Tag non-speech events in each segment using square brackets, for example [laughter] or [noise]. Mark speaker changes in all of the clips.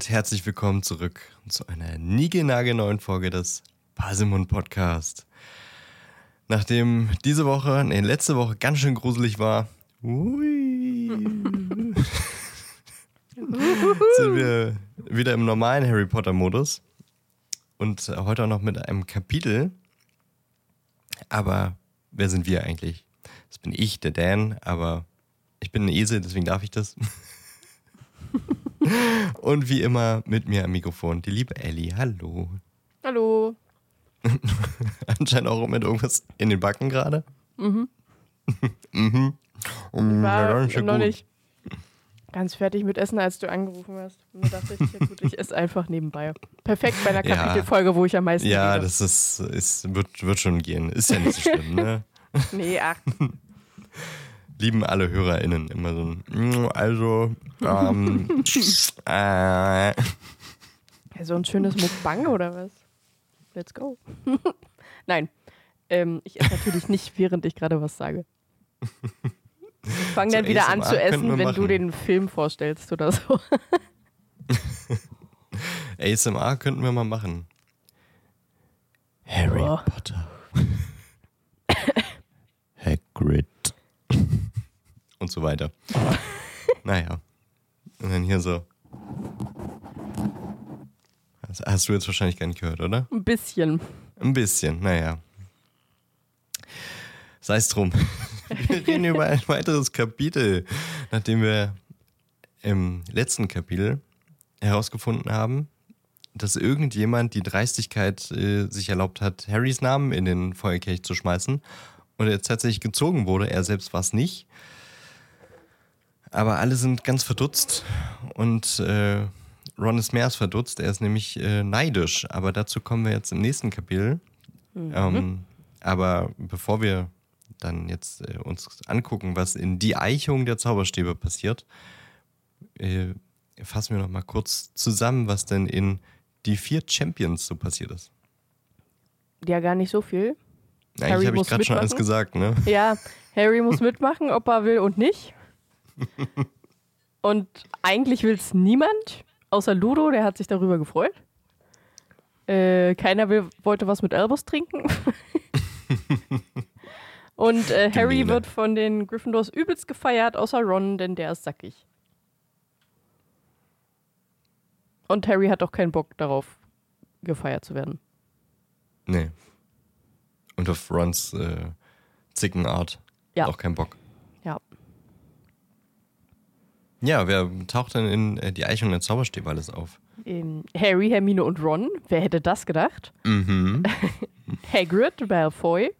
Speaker 1: Und herzlich willkommen zurück zu einer niegelnagelneuen Folge des Pasimon Podcast. Nachdem diese Woche, nee, letzte Woche ganz schön gruselig war, ui, [laughs] sind wir wieder im normalen Harry Potter Modus und heute auch noch mit einem Kapitel. Aber wer sind wir eigentlich? Das bin ich, der Dan, aber ich bin ein Esel, deswegen darf ich das. [laughs] [laughs] Und wie immer mit mir am Mikrofon die liebe Ellie. Hallo.
Speaker 2: Hallo. [laughs]
Speaker 1: Anscheinend auch mit irgendwas in den Backen gerade.
Speaker 2: Mhm. [laughs]
Speaker 1: mhm.
Speaker 2: Ich war
Speaker 1: ganz schön
Speaker 2: noch nicht ganz fertig mit Essen, als du angerufen hast. Und da dachte ich, ja gut, ich esse einfach nebenbei. Perfekt bei einer
Speaker 1: Ja.
Speaker 2: Kapitelfolge, wo ich am meisten
Speaker 1: Ja,
Speaker 2: rede.
Speaker 1: das ist, ist wird, wird schon gehen. Ist ja nicht so schlimm, ne?
Speaker 2: Nee, ach,
Speaker 1: Lieben alle HörerInnen immer so ein, "Mm, also, ähm, [laughs] äh,
Speaker 2: ja, so ein schönes Mukbang oder was? Let's go. [laughs] Nein, ähm, ich esse natürlich nicht, während ich gerade was sage. Ich fange
Speaker 1: So
Speaker 2: dann wieder an zu essen, wenn du
Speaker 1: machen.
Speaker 2: den Film vorstellst oder so. [laughs]
Speaker 1: ASMR könnten wir mal machen. Harry
Speaker 2: Oh.
Speaker 1: Potter. Hagrid. Und so weiter. [laughs] naja. Und dann hier so. Das hast du jetzt wahrscheinlich gar nicht gehört, oder?
Speaker 2: Ein bisschen.
Speaker 1: Ein bisschen, naja. Sei es drum. [laughs] Wir reden über ein weiteres Kapitel, nachdem wir im letzten Kapitel herausgefunden haben, dass irgendjemand die Dreistigkeit äh, sich erlaubt hat, Harrys Namen in den Feuerkelch zu schmeißen und er tatsächlich gezogen wurde. Er selbst war es nicht. Aber alle sind ganz verdutzt und äh, Ron ist mehr als verdutzt. Er ist nämlich äh, neidisch. Aber dazu kommen wir jetzt im nächsten Kapitel. Ähm, aber bevor wir dann jetzt äh, uns angucken, was in die Eichung der Zauberstäbe passiert, äh, fassen wir noch mal kurz zusammen, was denn in die vier Champions so passiert ist.
Speaker 2: Ja, gar nicht so viel.
Speaker 1: Eigentlich
Speaker 2: Harry
Speaker 1: habe ich gerade schon alles gesagt, ne?
Speaker 2: Ja, Harry muss mitmachen, ob er will und nicht. [laughs] Und eigentlich will es niemand, außer Ludo, der hat sich darüber gefreut. Äh, keiner will, wollte was mit Albus trinken. [laughs] und äh, Harry wird von den Gryffindors übelst gefeiert, außer Ron, denn der ist sackig. Und Harry hat auch keinen Bock darauf, gefeiert zu werden.
Speaker 1: Nee. Und auf Rons äh, Zickenart.
Speaker 2: Ja.
Speaker 1: Auch kein Bock.
Speaker 2: Ja.
Speaker 1: Ja, wer taucht denn in äh, die Eichung der Zauberstäbe alles auf?
Speaker 2: Ähm, Harry, Hermine und Ron, wer hätte das gedacht?
Speaker 1: Mhm. [laughs]
Speaker 2: Hagrid, Malfoy.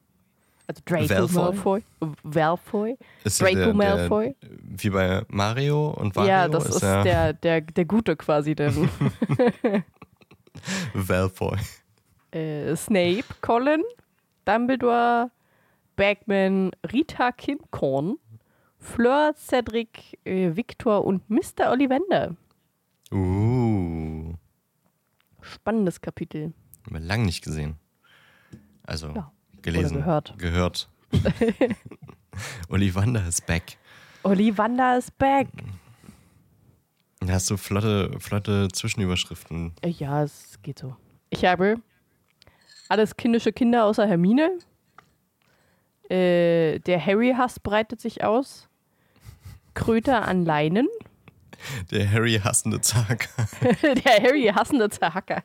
Speaker 2: Also Draco
Speaker 1: Malfoy?
Speaker 2: Malfoy. Malfoy.
Speaker 1: Ist
Speaker 2: Draco
Speaker 1: der, der,
Speaker 2: Malfoy.
Speaker 1: Wie bei Mario und Wario
Speaker 2: ja, das ist,
Speaker 1: ja
Speaker 2: der, der, der Gute quasi. Denn, [laughs]
Speaker 1: Malfoy.
Speaker 2: äh, Snape, Colin, Dumbledore, Bagman, Rita Kimcorn, Fleur, Cedric, äh, Victor und Mr. Ollivander.
Speaker 1: Uh,
Speaker 2: Spannendes Kapitel.
Speaker 1: haben wir lange nicht gesehen. Also
Speaker 2: Ja,
Speaker 1: gelesen.
Speaker 2: oder gehört.
Speaker 1: Gehört. [laughs] Ollivander ist back.
Speaker 2: Ollivander ist back.
Speaker 1: Da hast du flotte, flotte Zwischenüberschriften.
Speaker 2: Äh, Ja, es geht so. Ich habe alles kindische Kinder außer Hermine. Äh, der Harry-Hass breitet sich aus. Kröter an Leinen.
Speaker 1: Der Harry hassende Zager. [laughs]
Speaker 2: der Harry hassende Zerhacker.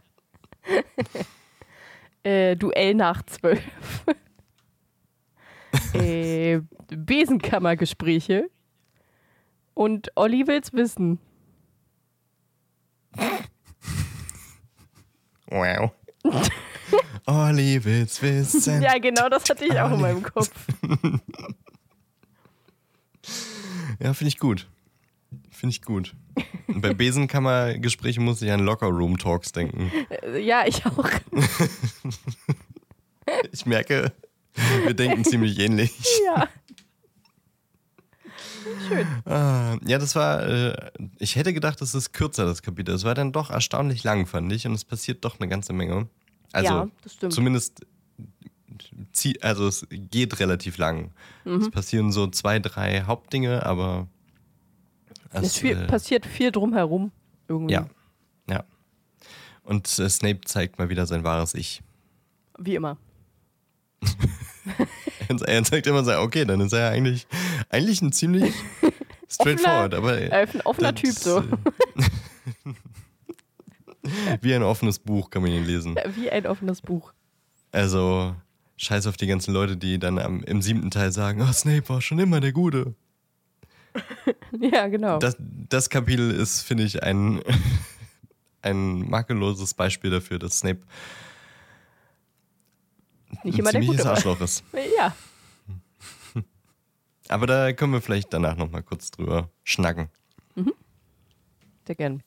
Speaker 2: [laughs] äh, Duell nach zwölf. [laughs] äh, Besenkammergespräche. Und Olli will's wissen.
Speaker 1: Wow. Olli will's wissen.
Speaker 2: Ja, genau das hatte ich auch in meinem Kopf.
Speaker 1: Ja, finde ich gut. Finde ich gut. Und bei Besenkammergesprächen muss ich an Locker-Room-Talks denken.
Speaker 2: Äh, Ja, ich auch. [laughs]
Speaker 1: Ich merke, wir denken ziemlich ähnlich.
Speaker 2: Ja.
Speaker 1: Ah, ja, das war, äh, ich hätte gedacht, das ist kürzer, das Kapitel. Es war dann doch erstaunlich lang, fand ich. Und es passiert doch eine ganze Menge. Also,
Speaker 2: ja, das stimmt.
Speaker 1: zumindest, zie- also es geht relativ lang.
Speaker 2: Mhm.
Speaker 1: Es passieren so zwei, drei Hauptdinge, aber
Speaker 2: Es
Speaker 1: es,
Speaker 2: viel,
Speaker 1: äh,
Speaker 2: passiert viel drumherum. Irgendwie.
Speaker 1: Ja. Ja. Und äh, Snape zeigt mal wieder sein wahres Ich.
Speaker 2: Wie immer. [laughs]
Speaker 1: er zeigt immer so, okay, dann ist er ja eigentlich, eigentlich ein ziemlich [laughs] straightforward, aber
Speaker 2: Äh, ein offener
Speaker 1: das,
Speaker 2: Typ so.
Speaker 1: äh, [laughs] wie ein offenes Buch kann man ihn lesen.
Speaker 2: Wie ein offenes Buch.
Speaker 1: Also, scheiß auf die ganzen Leute, die dann am, im siebten Teil sagen, oh, Snape war schon immer der Gute. [laughs]
Speaker 2: Ja, genau.
Speaker 1: Das, das Kapitel ist, finde ich, ein, [laughs] ein makelloses Beispiel dafür, dass Snape
Speaker 2: Nicht
Speaker 1: ein
Speaker 2: immer der
Speaker 1: ziemliches
Speaker 2: Gute. war.
Speaker 1: Arschloch ist. [laughs]
Speaker 2: Ja.
Speaker 1: Aber da können wir vielleicht danach nochmal kurz drüber schnacken.
Speaker 2: Sehr gern.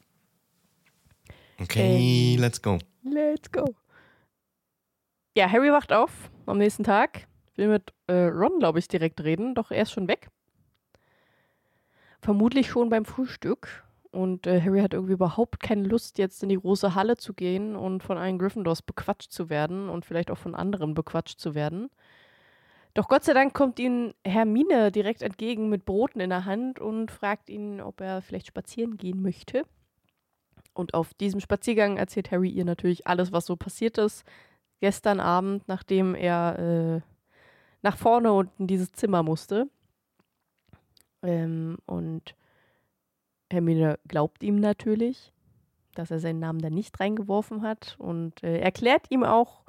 Speaker 1: Okay,
Speaker 2: Ähm.
Speaker 1: let's go.
Speaker 2: Let's go. Ja, Harry wacht auf am nächsten Tag. Will mit äh, Ron, glaube ich, direkt reden, doch er ist schon weg. Vermutlich schon beim Frühstück. Und äh, Harry hat irgendwie überhaupt keine Lust, jetzt in die große Halle zu gehen und von allen Gryffindors bequatscht zu werden und vielleicht auch von anderen bequatscht zu werden. Doch Gott sei Dank kommt ihnen Hermine direkt entgegen mit Broten in der Hand und fragt ihn, ob er vielleicht spazieren gehen möchte. Und auf diesem Spaziergang erzählt Harry ihr natürlich alles, was so passiert ist. Gestern Abend, nachdem er äh, nach vorne und in dieses Zimmer musste. Ähm, und Hermine glaubt ihm natürlich, dass er seinen Namen da nicht reingeworfen hat. Und äh, erklärt ihm auch,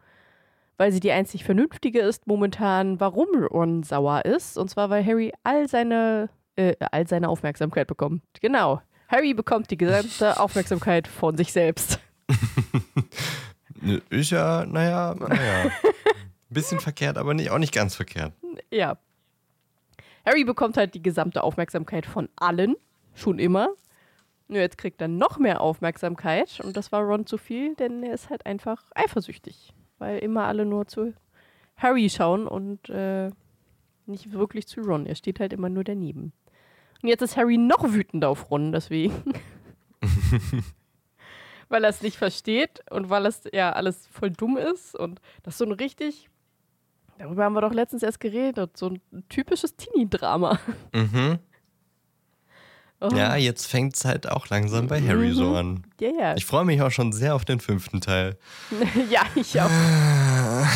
Speaker 2: weil sie die einzig Vernünftige ist momentan, warum Ron sauer ist. Und zwar, weil Harry all seine, äh, all seine Aufmerksamkeit bekommt. Genau. Harry bekommt die gesamte [laughs] Aufmerksamkeit von sich selbst. [laughs]
Speaker 1: Ist ja, naja, naja. [laughs] Bisschen verkehrt, aber nicht, auch nicht ganz verkehrt.
Speaker 2: Ja. Harry bekommt halt die gesamte Aufmerksamkeit von allen. Schon immer. Nur jetzt kriegt er noch mehr Aufmerksamkeit. Und das war Ron zu viel, denn er ist halt einfach eifersüchtig. Weil immer alle nur zu Harry schauen und äh, nicht wirklich zu Ron. Er steht halt immer nur daneben. Und jetzt ist Harry noch wütender auf Ron, deswegen. [laughs] [laughs] weil er es nicht versteht und weil es ja alles voll dumm ist. Und das ist so ein richtig Darüber haben wir doch letztens erst geredet. So ein typisches Teenie-Drama.
Speaker 1: Mhm. [laughs]
Speaker 2: Oh,
Speaker 1: Ja, jetzt fängt es halt auch langsam bei Harry so an.
Speaker 2: ja, ja.
Speaker 1: Ich freue mich auch schon sehr auf den fünften Teil. [laughs]
Speaker 2: ja, ich auch. [laughs]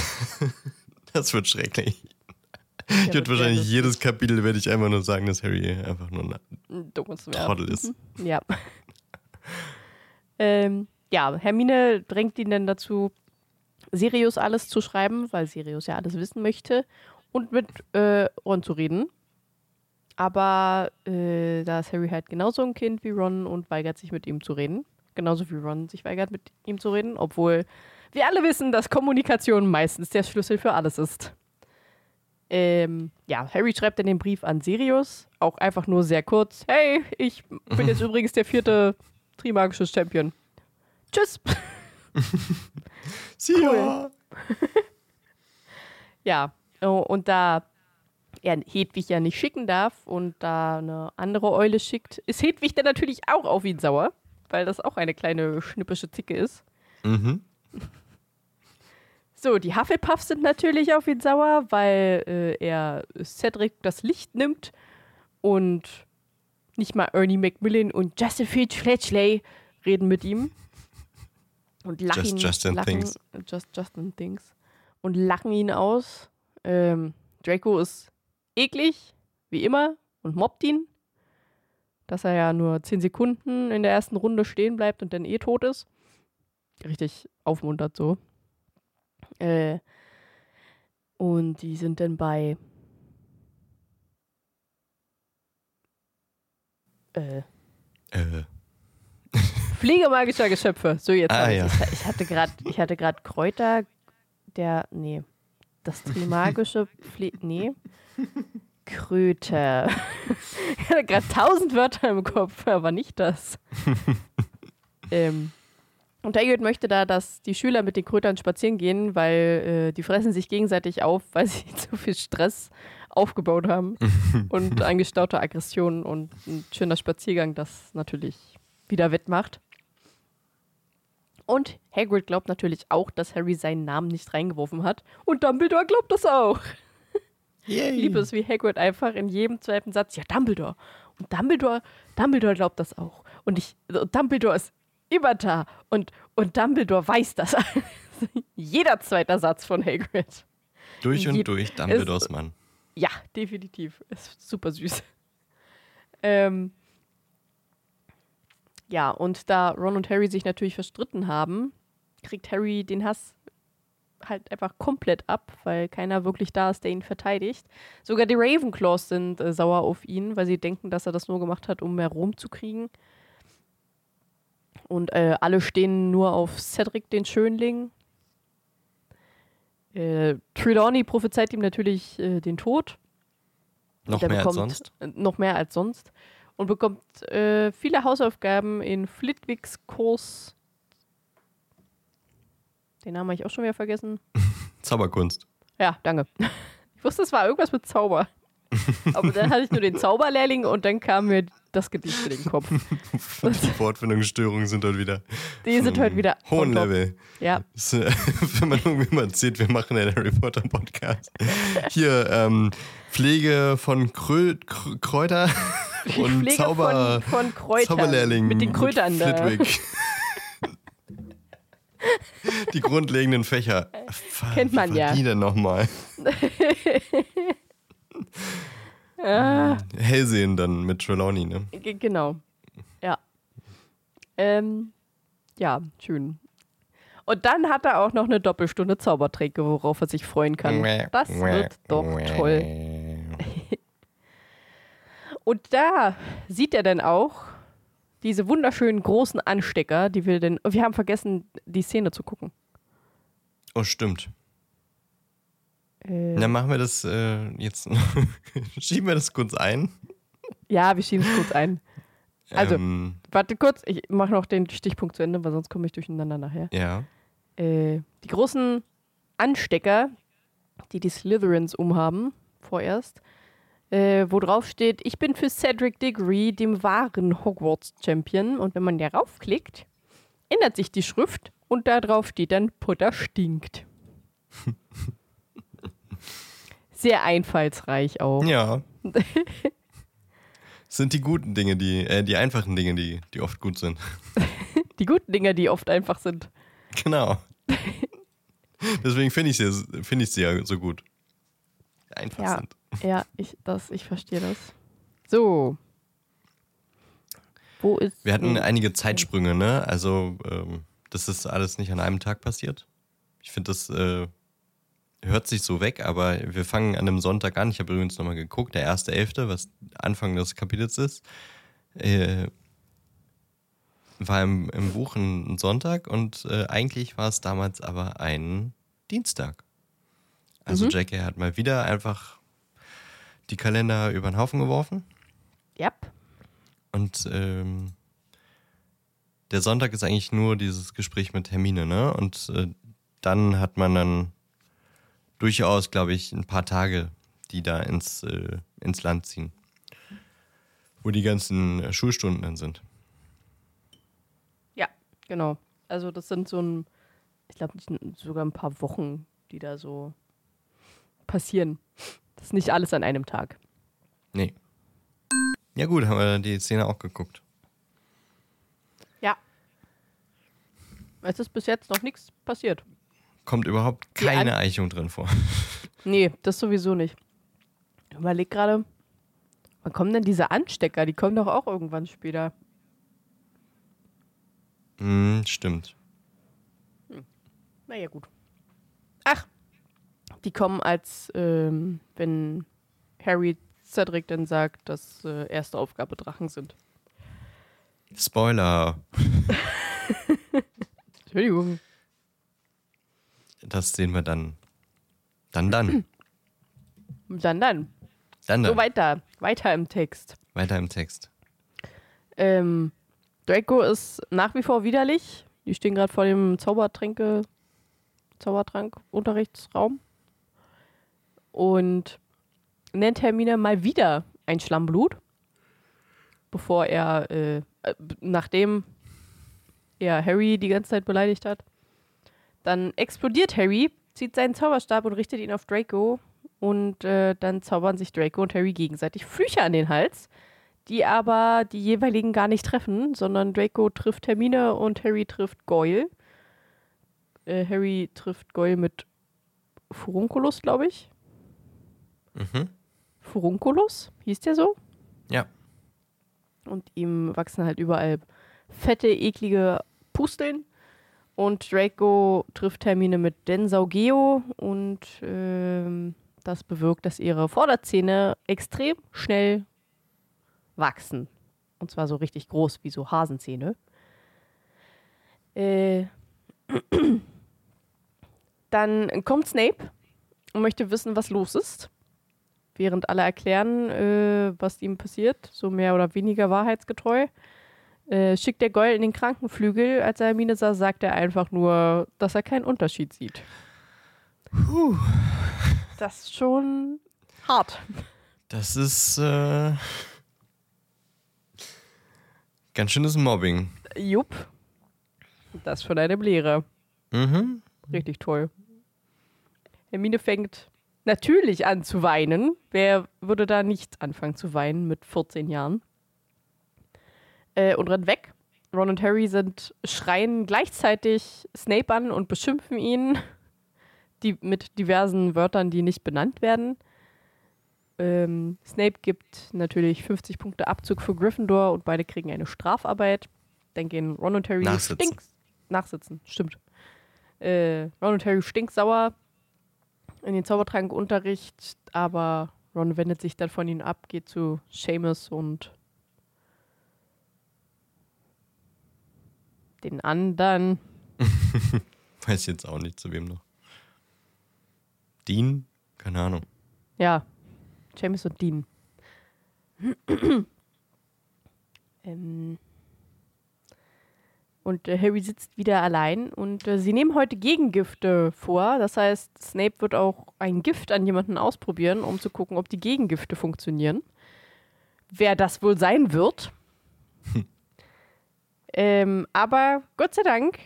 Speaker 1: Das wird schrecklich.
Speaker 2: Ja,
Speaker 1: Ich würde wahrscheinlich jedes Kapitel werde ich einfach nur sagen, dass Harry einfach nur ein. Trottel ist.
Speaker 2: Ja. Ähm, ja, Hermine drängt ihn dann dazu, Sirius alles zu schreiben, weil Sirius ja alles wissen möchte und mit äh, Ron zu reden. Aber äh, da ist Harry halt genauso ein Kind wie Ron und weigert sich mit ihm zu reden. Genauso wie Ron sich weigert mit ihm zu reden, obwohl wir alle wissen, dass Kommunikation meistens der Schlüssel für alles ist. Ähm, ja, Harry schreibt dann den Brief an Sirius, auch einfach nur sehr kurz. Hey, ich bin jetzt [laughs] übrigens der vierte Trimagische Champion. Tschüss. [laughs]
Speaker 1: Sie ja. [laughs]
Speaker 2: Ja, oh, und da er Hedwig ja nicht schicken darf und da eine andere Eule schickt, ist Hedwig dann natürlich auch auf ihn sauer, weil das auch eine kleine schnippische Zicke ist.
Speaker 1: Mhm.
Speaker 2: So, die Hufflepuffs sind natürlich auf ihn sauer, weil äh, er Cedric das Licht nimmt und nicht mal Ernie Macmillan und Josephine Fletchley reden mit ihm. Und lachen,
Speaker 1: Just Justin
Speaker 2: lachen,
Speaker 1: Things.
Speaker 2: Just Justin Things. Und lachen ihn aus. Ähm, Draco ist eklig, wie immer, und mobbt ihn. Dass er ja nur 10 Sekunden in der ersten Runde stehen bleibt und dann eh tot ist. Richtig aufmuntert so. Äh, und die sind dann bei äh,
Speaker 1: Äh, [laughs]
Speaker 2: Pflege magischer Geschöpfe. So jetzt.
Speaker 1: Ah, ja.
Speaker 2: Ich, ich hatte gerade, ich hatte gerade Kräuter, der, nee, das Trimagische Pflege, nee, Kröte. [laughs] Ich hatte gerade tausend Wörter im Kopf, aber nicht das. [laughs] ähm, und Hagrid möchte da, dass die Schüler mit den Krötern spazieren gehen, weil äh, die fressen sich gegenseitig auf, weil sie zu viel Stress aufgebaut haben [laughs] und angestaute Aggressionen und ein schöner Spaziergang das natürlich wieder wettmacht. Und Hagrid glaubt natürlich auch, dass Harry seinen Namen nicht reingeworfen hat. Und Dumbledore glaubt das auch.
Speaker 1: yay.
Speaker 2: Liebe es, wie Hagrid einfach in jedem zweiten Satz, ja, Dumbledore. Und Dumbledore, Dumbledore glaubt das auch. Und ich, Dumbledore ist immer da. Und, und Dumbledore weiß das. [laughs] Jeder zweite Satz von Hagrid.
Speaker 1: Durch und
Speaker 2: Je-
Speaker 1: durch Dumbledores Mann.
Speaker 2: Ja, definitiv. Ist super süß. Ähm, ja, und da Ron und Harry sich natürlich verstritten haben, kriegt Harry den Hass halt einfach komplett ab, weil keiner wirklich da ist, der ihn verteidigt. Sogar die Ravenclaws sind äh, sauer auf ihn, weil sie denken, dass er das nur gemacht hat, um mehr Ruhm zu kriegen. Und äh, alle stehen nur auf Cedric, den Schönling. Äh, Trelawney prophezeit ihm natürlich äh, den Tod.
Speaker 1: Noch mehr als
Speaker 2: bekommt-
Speaker 1: sonst.
Speaker 2: äh, Noch mehr als sonst. Und bekommt äh, viele Hausaufgaben in Flitwigs Kurs. Den Namen habe ich auch schon wieder vergessen. [laughs]
Speaker 1: Zauberkunst.
Speaker 2: Ja, danke. [laughs] Ich wusste, es war irgendwas mit Zauber. [laughs] Aber dann hatte ich nur den Zauberlehrling und dann kam mir das Gedicht in den Kopf. [laughs]
Speaker 1: Die Wortfindungsstörungen sind heute wieder.
Speaker 2: Die sind heute wieder
Speaker 1: Hohen. Level.
Speaker 2: Ja,
Speaker 1: äh, [laughs] wenn man irgendwie mal erzählt, wir machen einen Harry Potter Podcast. Hier, ähm, Pflege von Krö Kr Kräuter [laughs] und
Speaker 2: Pflege
Speaker 1: Zauber,
Speaker 2: von, von Kräutern.
Speaker 1: Zauberlehrling
Speaker 2: Mit den Kräutern da.
Speaker 1: Flitwick. Die grundlegenden Fächer.
Speaker 2: Kennt man ja.
Speaker 1: Die denn nochmal?
Speaker 2: Ah.
Speaker 1: Hellsehen dann mit Trelawney, ne?
Speaker 2: Genau. Ja. Ähm, ja, schön. Und dann hat er auch noch eine Doppelstunde Zaubertränke, worauf er sich freuen kann. Das wird doch toll. [laughs] Und da sieht er dann auch diese wunderschönen großen Anstecker, die wir denn. Wir haben vergessen, die Szene zu gucken.
Speaker 1: Oh, stimmt.
Speaker 2: Äh,
Speaker 1: Dann machen wir das äh, jetzt. [laughs] Schieben wir das kurz ein.
Speaker 2: ja, wir schieben es kurz ein. [laughs] Also-
Speaker 1: Ähm,
Speaker 2: Warte kurz, ich mache noch den Stichpunkt zu Ende, weil sonst komme ich durcheinander nachher.
Speaker 1: ja.
Speaker 2: äh, die großen Anstecker, die die Slytherins umhaben, vorerst, äh, wo drauf steht, ich bin für Cedric Diggory, dem wahren Hogwarts-Champion. Und wenn man da raufklickt, ändert sich die Schrift und da drauf steht dann Putter stinkt. [laughs] Sehr einfallsreich auch.
Speaker 1: Ja. [laughs] Sind die guten Dinge, die, äh, die einfachen Dinge, die, die oft gut sind. [laughs]
Speaker 2: Die guten Dinger, die oft einfach sind.
Speaker 1: Genau. Deswegen finde ich sie find ich sie ja so gut. Einfach
Speaker 2: Ja.
Speaker 1: sind.
Speaker 2: Ja, ich, das, ich verstehe das. So. Wo ist.
Speaker 1: Wir hatten einige Zeitsprünge, ne? Also, ähm, das ist alles nicht an einem Tag passiert. Ich finde, das äh, hört sich so weg, aber wir fangen an einem Sonntag an. Ich habe übrigens nochmal geguckt, der 1.11., was Anfang des Kapitels ist, äh, war im, im Buch ein, Sonntag und äh, eigentlich war es damals aber ein Dienstag. Also
Speaker 2: Mhm.
Speaker 1: J.K. hat mal wieder einfach die Kalender über den Haufen geworfen.
Speaker 2: Yep.
Speaker 1: Und ähm, der Sonntag ist eigentlich nur dieses Gespräch mit Hermine, ne? Und äh, dann hat man dann durchaus, glaube ich, ein paar Tage, die da ins, äh, ins Land ziehen. Wo die ganzen äh, Schulstunden dann sind.
Speaker 2: Ja, genau. Also das sind so ein, ich glaube sogar ein paar Wochen, die da so passieren. Das ist nicht alles an einem Tag.
Speaker 1: Nee. Ja gut, haben wir die Szene auch geguckt.
Speaker 2: Ja. Es ist bis jetzt noch nichts passiert.
Speaker 1: Kommt überhaupt keine Eichung drin vor. [laughs]
Speaker 2: Nee, das sowieso nicht. Ich überleg gerade, wann kommen denn diese Anstecker? Die kommen doch auch irgendwann später.
Speaker 1: Hm, stimmt.
Speaker 2: Naja, gut. Ach, die kommen als, ähm, wenn Harry Cedric dann sagt, dass äh, erste Aufgabe Drachen sind.
Speaker 1: Spoiler. [laughs]
Speaker 2: Entschuldigung.
Speaker 1: Das sehen wir dann. Dann, dann. [clears throat]
Speaker 2: Dann, dann.
Speaker 1: Dann,
Speaker 2: So
Speaker 1: dann.
Speaker 2: weiter. Weiter im Text.
Speaker 1: Weiter im Text.
Speaker 2: Ähm, Draco ist nach wie vor widerlich. Die stehen gerade vor dem Zaubertränke, Zaubertrank-Unterrichtsraum. Und nennt Hermine mal wieder ein Schlammblut. Bevor er, äh, äh, nachdem er Harry die ganze Zeit beleidigt hat. Dann explodiert Harry, zieht seinen Zauberstab und richtet ihn auf Draco. Und äh, dann zaubern sich Draco und Harry gegenseitig Flüche an den Hals, die aber die jeweiligen gar nicht treffen, sondern Draco trifft Hermine und Harry trifft Goyle. Äh, Harry trifft Goyle mit Furunculus, glaube ich.
Speaker 1: Mhm.
Speaker 2: Furunculus, hieß der so?
Speaker 1: Ja.
Speaker 2: Und ihm wachsen halt überall fette, eklige Pusteln. Und Draco trifft Hermine mit Densaugeo und ähm, das bewirkt, dass ihre Vorderzähne extrem schnell wachsen. Und zwar so richtig groß, wie so Hasenzähne. Äh, [clears throat] dann kommt Snape und möchte wissen, was los ist. Während alle erklären, äh, was ihm passiert, so mehr oder weniger wahrheitsgetreu, äh, schickt der Gold in den Krankenflügel. Als er Hermine sah, sagt er einfach nur, dass er keinen Unterschied sieht.
Speaker 1: Puh.
Speaker 2: Das ist schon hart.
Speaker 1: Das ist äh, ganz schönes Mobbing.
Speaker 2: Jupp. Das von einem Lehrer.
Speaker 1: Mhm.
Speaker 2: Richtig toll. Hermine fängt natürlich an zu weinen. Wer würde da nicht anfangen zu weinen mit 14 Jahren? Äh, und rennt weg. Ron und Harry sind schreien gleichzeitig Snape an und beschimpfen ihn die, mit diversen Wörtern, die nicht benannt werden. Ähm, Snape gibt natürlich 50 Punkte Abzug für Gryffindor und beide kriegen eine Strafarbeit. Dann gehen Ron und Harry
Speaker 1: Nachsitzen.
Speaker 2: stinks- Nachsitzen, stimmt. Äh, Ron und Harry stinksauer in den Zaubertrankunterricht, aber Ron wendet sich dann von ihnen ab, geht zu Seamus und den anderen. [laughs]
Speaker 1: Weiß jetzt auch nicht, zu wem noch. Dean? Keine Ahnung.
Speaker 2: Ja, Seamus und Dean. [clears throat] ähm. Und äh, Harry sitzt wieder allein und äh, sie nehmen heute Gegengifte vor. Das heißt, Snape wird auch ein Gift an jemanden ausprobieren, um zu gucken, ob die Gegengifte funktionieren. Wer das wohl sein wird. [laughs] ähm, aber Gott sei Dank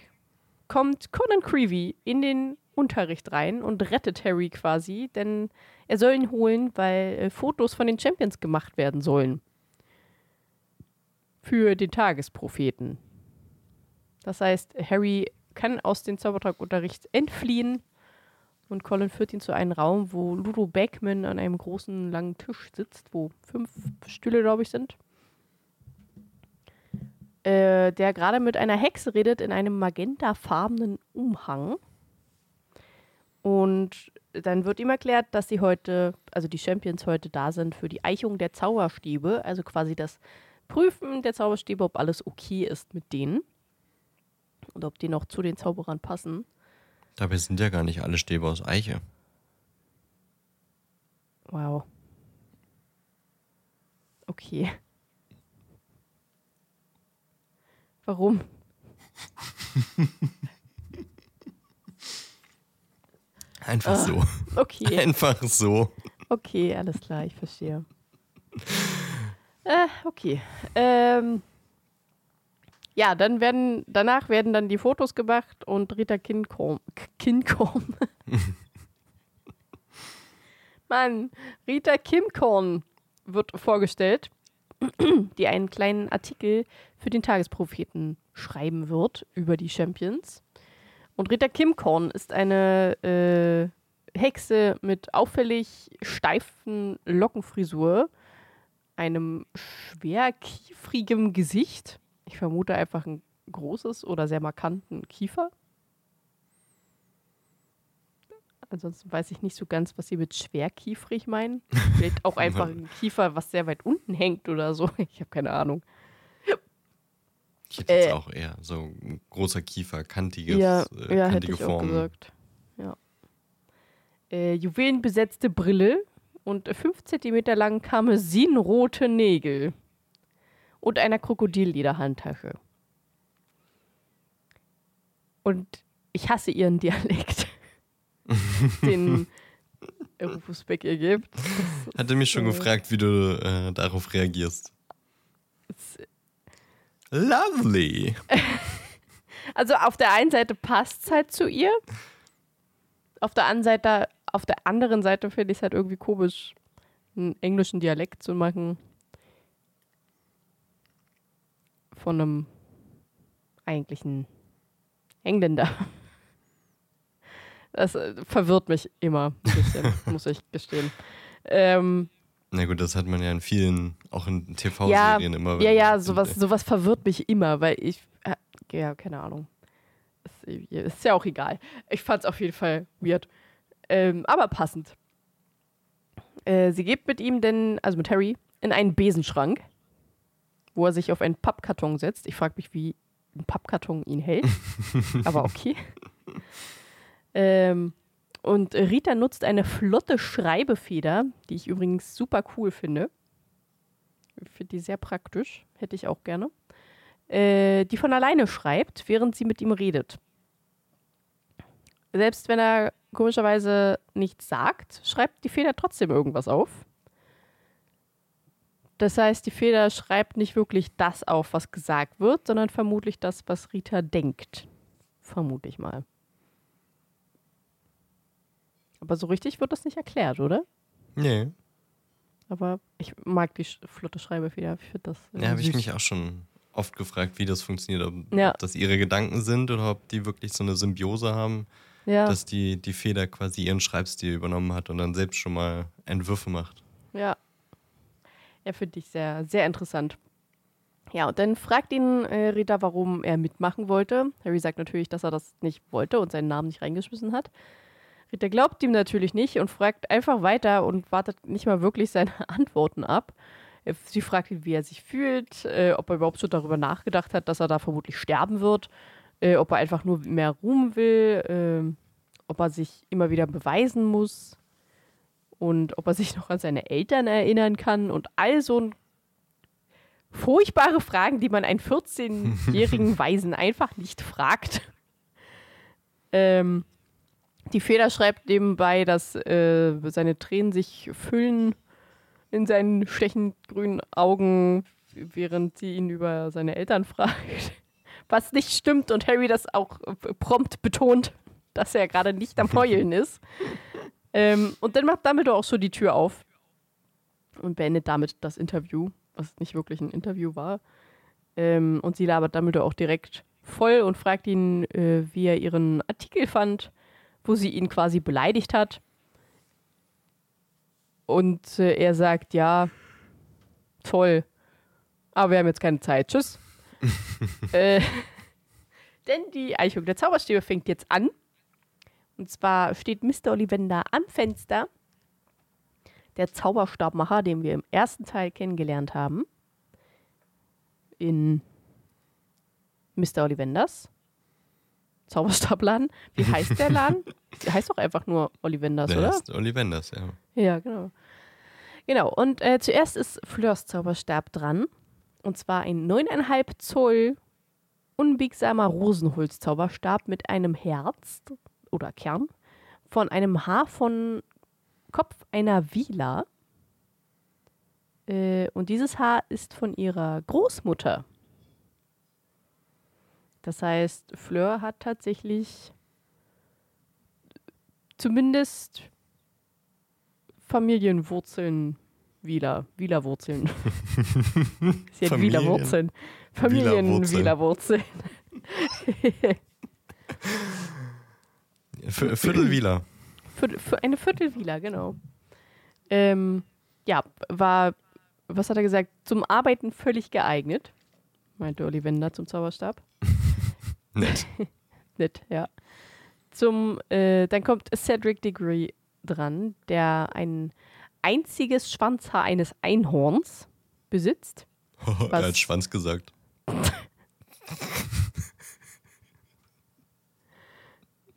Speaker 2: kommt Conan Creevy in den Unterricht rein und rettet Harry quasi, denn er soll ihn holen, weil äh, Fotos von den Champions gemacht werden sollen. Für den Tagespropheten. Das heißt, Harry kann aus dem Zaubertrankunterricht entfliehen und Colin führt ihn zu einem Raum, wo Ludo Beckman an einem großen, langen Tisch sitzt, wo fünf Stühle, glaube ich, sind. Äh, der gerade mit einer Hexe redet in einem magentafarbenen Umhang. Und dann wird ihm erklärt, dass sie heute, also die Champions heute da sind für die Eichung der Zauberstäbe, also quasi das Prüfen der Zauberstäbe, ob alles okay ist mit denen und ob die noch zu den Zauberern passen.
Speaker 1: Dabei sind ja gar nicht alle Stäbe aus Eiche.
Speaker 2: Wow. Okay. Warum? [laughs]
Speaker 1: Einfach so.
Speaker 2: Okay, [laughs]
Speaker 1: Einfach so.
Speaker 2: okay, alles klar, ich verstehe. Äh, okay. Ähm, ja, dann werden, danach werden dann die Fotos gemacht und Rita Kinkorn, Kinkorn. [laughs] Mann, Rita Kimkorn wird vorgestellt, die einen kleinen Artikel für den Tagespropheten schreiben wird über die Champions. Und Rita Kimkorn ist eine äh, Hexe mit auffällig steifen Lockenfrisur, einem schwerkiefrigem Gesicht. Ich vermute einfach ein großes oder sehr markanten Kiefer. Ansonsten weiß ich nicht so ganz, was sie mit schwerkiefrig meinen. [laughs] Vielleicht auch einfach ein Kiefer, was sehr weit unten hängt oder so. [laughs] Ich habe keine Ahnung.
Speaker 1: Ich hätte jetzt
Speaker 2: Äh.
Speaker 1: auch eher so ein großer Kiefer, kantiges,
Speaker 2: ja,
Speaker 1: äh,
Speaker 2: ja hätte
Speaker 1: kantige
Speaker 2: ich auch
Speaker 1: Formen.
Speaker 2: gesagt. Ja. Äh, juwelenbesetzte Brille und 5 cm lang karmesinrote Nägel. Und einer Krokodillederhandtasche. Und ich hasse ihren Dialekt. Den Rufus Beck ihr gibt.
Speaker 1: Hatte mich schon
Speaker 2: äh,
Speaker 1: gefragt, wie du äh, darauf reagierst. Lovely. [laughs]
Speaker 2: Also auf der einen Seite passt es halt zu ihr. Auf der anderen Seite, auf der anderen Seite finde ich es halt irgendwie komisch, einen englischen Dialekt zu machen. von einem eigentlichen Engländer. Das äh, verwirrt mich immer ein bisschen, [laughs] muss ich gestehen. Ähm,
Speaker 1: Na gut, das hat man ja in vielen, auch in TV-Serien
Speaker 2: ja,
Speaker 1: immer.
Speaker 2: Ja, ja, sowas, sowas verwirrt mich immer, weil ich, äh, ja, keine Ahnung. Ist, ist ja auch egal. Ich fand es auf jeden Fall weird. Ähm, aber passend. Äh, sie geht mit ihm denn, also mit Harry, in einen Besenschrank, wo er sich auf einen Pappkarton setzt. Ich frage mich, wie ein Pappkarton ihn hält. [laughs] aber okay. Ähm, und Rita nutzt eine flotte Schreibefeder, die ich übrigens super cool finde. Ich finde die sehr praktisch. Hätte ich auch gerne. Äh, die von alleine schreibt, während sie mit ihm redet. Selbst wenn er komischerweise nichts sagt, schreibt die Feder trotzdem irgendwas auf. Das heißt, die Feder schreibt nicht wirklich das auf, was gesagt wird, sondern vermutlich das, was Rita denkt. Vermute ich mal. Aber so richtig wird das nicht erklärt, oder?
Speaker 1: Nee.
Speaker 2: Aber ich mag die flotte Schreibefeder. Ich finde das.
Speaker 1: Äh, ja, habe ich mich auch schon oft gefragt, wie das funktioniert. Ob,
Speaker 2: ja.
Speaker 1: ob, das ihre Gedanken sind oder ob die wirklich so eine Symbiose haben,
Speaker 2: ja.
Speaker 1: dass die, die Feder quasi ihren Schreibstil übernommen hat und dann selbst schon mal Entwürfe macht.
Speaker 2: Ja. Ja, finde ich sehr, sehr interessant. Ja, und dann fragt ihn äh, Rita, warum er mitmachen wollte. Harry sagt natürlich, dass er das nicht wollte und seinen Namen nicht reingeschmissen hat. Rita glaubt ihm natürlich nicht und fragt einfach weiter und wartet nicht mal wirklich seine [laughs] Antworten ab. Sie fragt ihn, wie er sich fühlt, äh, ob er überhaupt schon darüber nachgedacht hat, dass er da vermutlich sterben wird, äh, ob er einfach nur mehr Ruhm will, äh, ob er sich immer wieder beweisen muss und ob er sich [laughs] noch an seine Eltern erinnern kann und all so ein furchtbare Fragen, die man einen 14-jährigen [laughs] Waisen einfach nicht fragt. Ähm, die Feder schreibt nebenbei, dass äh, seine Tränen sich füllen in seinen stechend grünen Augen, während sie ihn über seine Eltern fragt. [laughs] Was nicht stimmt und Harry das auch prompt betont, dass er gerade nicht am Heulen ist. [laughs] Ähm, und dann macht Dumbledore auch so die Tür auf und beendet damit das Interview, was nicht wirklich ein Interview war. Ähm, und sie labert Dumbledore auch direkt voll und fragt ihn, äh, wie er ihren Artikel fand wo sie ihn quasi beleidigt hat. Und äh, er sagt, ja, toll, aber wir haben jetzt keine Zeit. Tschüss. [laughs] äh, denn die Eichung der Zauberstäbe fängt jetzt an. Und zwar steht Mr. Ollivander am Fenster, der Zauberstabmacher, den wir im ersten Teil kennengelernt haben. In Mr. Ollivanders. Zauberstabladen. Wie [laughs] heißt der Laden? der heißt doch einfach nur Ollivanders,
Speaker 1: der
Speaker 2: oder?
Speaker 1: Heißt Ollivanders, ja.
Speaker 2: Ja, genau. Genau, und äh, zuerst ist Fleurs Zauberstab dran. Und zwar ein 9,5 Zoll unbiegsamer Rosenholz-Zauberstab mit einem Herz oder Kern von einem Haar von Kopf einer Vila. Äh, und dieses Haar ist von ihrer Großmutter. Das heißt, Fleur hat tatsächlich zumindest Familienwurzeln Wieler, Wielerwurzeln. [laughs] Sie hat
Speaker 1: Familien-
Speaker 2: Wielerwurzeln. Familienwielerwurzeln.
Speaker 1: V Viertelwieler.
Speaker 2: Für, für eine Viertelwieler, genau. Ähm, ja, war, was hat er gesagt, zum Arbeiten völlig geeignet, meinte Ollivander zum Zauberstab. [laughs]
Speaker 1: Nett. [laughs]
Speaker 2: Nett, ja. Zum, äh, dann kommt Cedric Diggory dran, der ein einziges Schwanzhaar eines Einhorns besitzt. [laughs]
Speaker 1: er hat Schwanz gesagt. [laughs]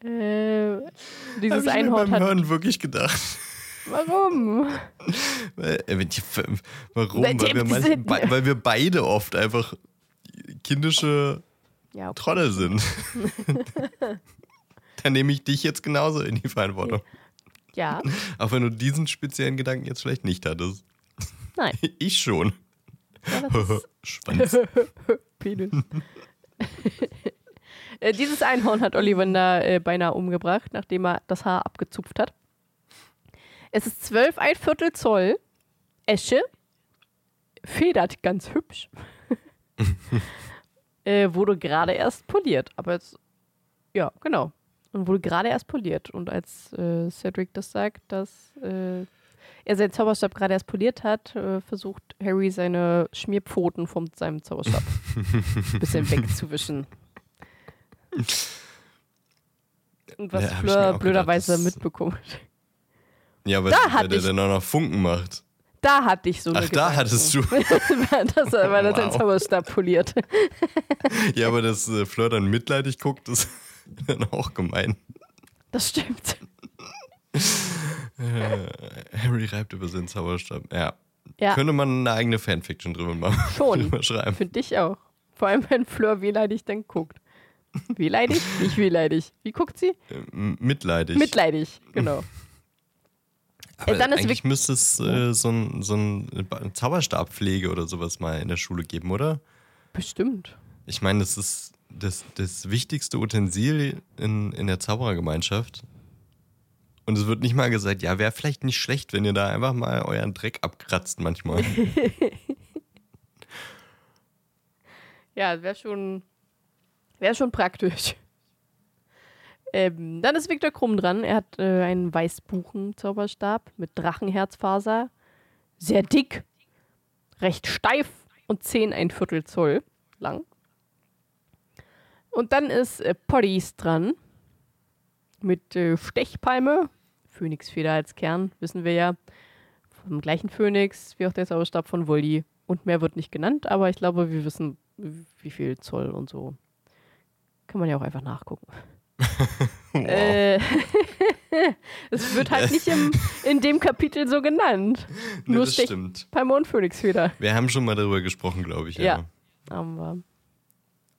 Speaker 2: Äh, dieses
Speaker 1: Hab ich
Speaker 2: Einhorn
Speaker 1: beim
Speaker 2: hat.
Speaker 1: Hören wirklich gedacht.
Speaker 2: Warum?
Speaker 1: Weil- äh, Warum?
Speaker 2: Weil
Speaker 1: wir,
Speaker 2: die
Speaker 1: manch,
Speaker 2: sind-
Speaker 1: be- weil wir beide oft einfach kindische
Speaker 2: Ja, okay.
Speaker 1: Trolle sind. [laughs] Dann nehme ich dich jetzt genauso in die Verantwortung. [laughs]
Speaker 2: ja,
Speaker 1: Auch wenn du diesen speziellen Gedanken jetzt vielleicht nicht hattest.
Speaker 2: nein. [laughs]
Speaker 1: Ich schon.
Speaker 2: Ja,
Speaker 1: Schwanz.
Speaker 2: Penis. äh, dieses Einhorn hat Ollivander äh, beinahe umgebracht, nachdem er das Haar abgezupft hat. Es ist zwölf ein Viertel Zoll Esche, federt ganz hübsch äh, wurde gerade erst poliert. Aber jetzt, ja, genau. Und wurde gerade erst poliert. Und als äh, Cedric das sagt, dass äh, er seinen Zauberstab gerade erst poliert hat, äh, versucht Harry seine Schmierpfoten von seinem Zauberstab ein [laughs] bisschen wegzuwischen. Und was
Speaker 1: Ja,
Speaker 2: Fleur blöderweise mitbekommt.
Speaker 1: Ja, weil,
Speaker 2: Da
Speaker 1: der dann auch noch Funken macht.
Speaker 2: Da hatte ich so eine
Speaker 1: Ach, da
Speaker 2: Gedanken.
Speaker 1: hattest du. [laughs]
Speaker 2: das, weil er seinen
Speaker 1: Wow.
Speaker 2: Zauberstab poliert. [laughs]
Speaker 1: Ja, aber dass äh, Fleur dann mitleidig guckt, ist dann auch gemein.
Speaker 2: Das stimmt.
Speaker 1: Äh, Harry reibt über seinen Zauberstab. Ja.
Speaker 2: Ja,
Speaker 1: Könnte man eine eigene Fanfiction drüber machen. [laughs]
Speaker 2: Schon.
Speaker 1: drüber schreiben.
Speaker 2: finde ich auch. Vor allem, wenn Fleur wehleidig dann guckt. Wehleidig? Nicht wehleidig. Wie guckt sie?
Speaker 1: Äh, mitleidig.
Speaker 2: Mitleidig, genau.
Speaker 1: Aber
Speaker 2: Äh, dann ist
Speaker 1: eigentlich müsste es äh, so ein, so ein Ba- Zauberstabpflege oder sowas mal in der Schule geben, oder?
Speaker 2: Bestimmt.
Speaker 1: Ich meine, das ist das, das wichtigste Utensil in, in der Zauberergemeinschaft. Und es wird nicht mal gesagt, ja, wäre vielleicht nicht schlecht, wenn ihr da einfach mal euren Dreck abkratzt manchmal. [laughs]
Speaker 2: Ja, wäre schon, wär schon praktisch. Ähm, dann ist Viktor Krumm dran. Er hat äh, einen Weißbuchen-Zauberstab mit Drachenherzfaser. Sehr dick, recht steif und 10 ein Viertel Zoll lang. Und dann ist äh, Pottys dran mit äh, Stechpalme, Phönixfeder als Kern, wissen wir ja. Vom gleichen Phönix wie auch der Zauberstab von Voldy. Und mehr wird nicht genannt, aber ich glaube, wir wissen, wie viel Zoll und so. Kann man ja auch einfach nachgucken.
Speaker 1: Wow.
Speaker 2: Äh, [laughs] es wird halt nicht im, in dem Kapitel so genannt.
Speaker 1: Nee,
Speaker 2: nur
Speaker 1: das stimmt.
Speaker 2: Palme und Phönixfeder.
Speaker 1: Wir haben schon mal darüber gesprochen, glaube ich. Ja.
Speaker 2: Ja. Aber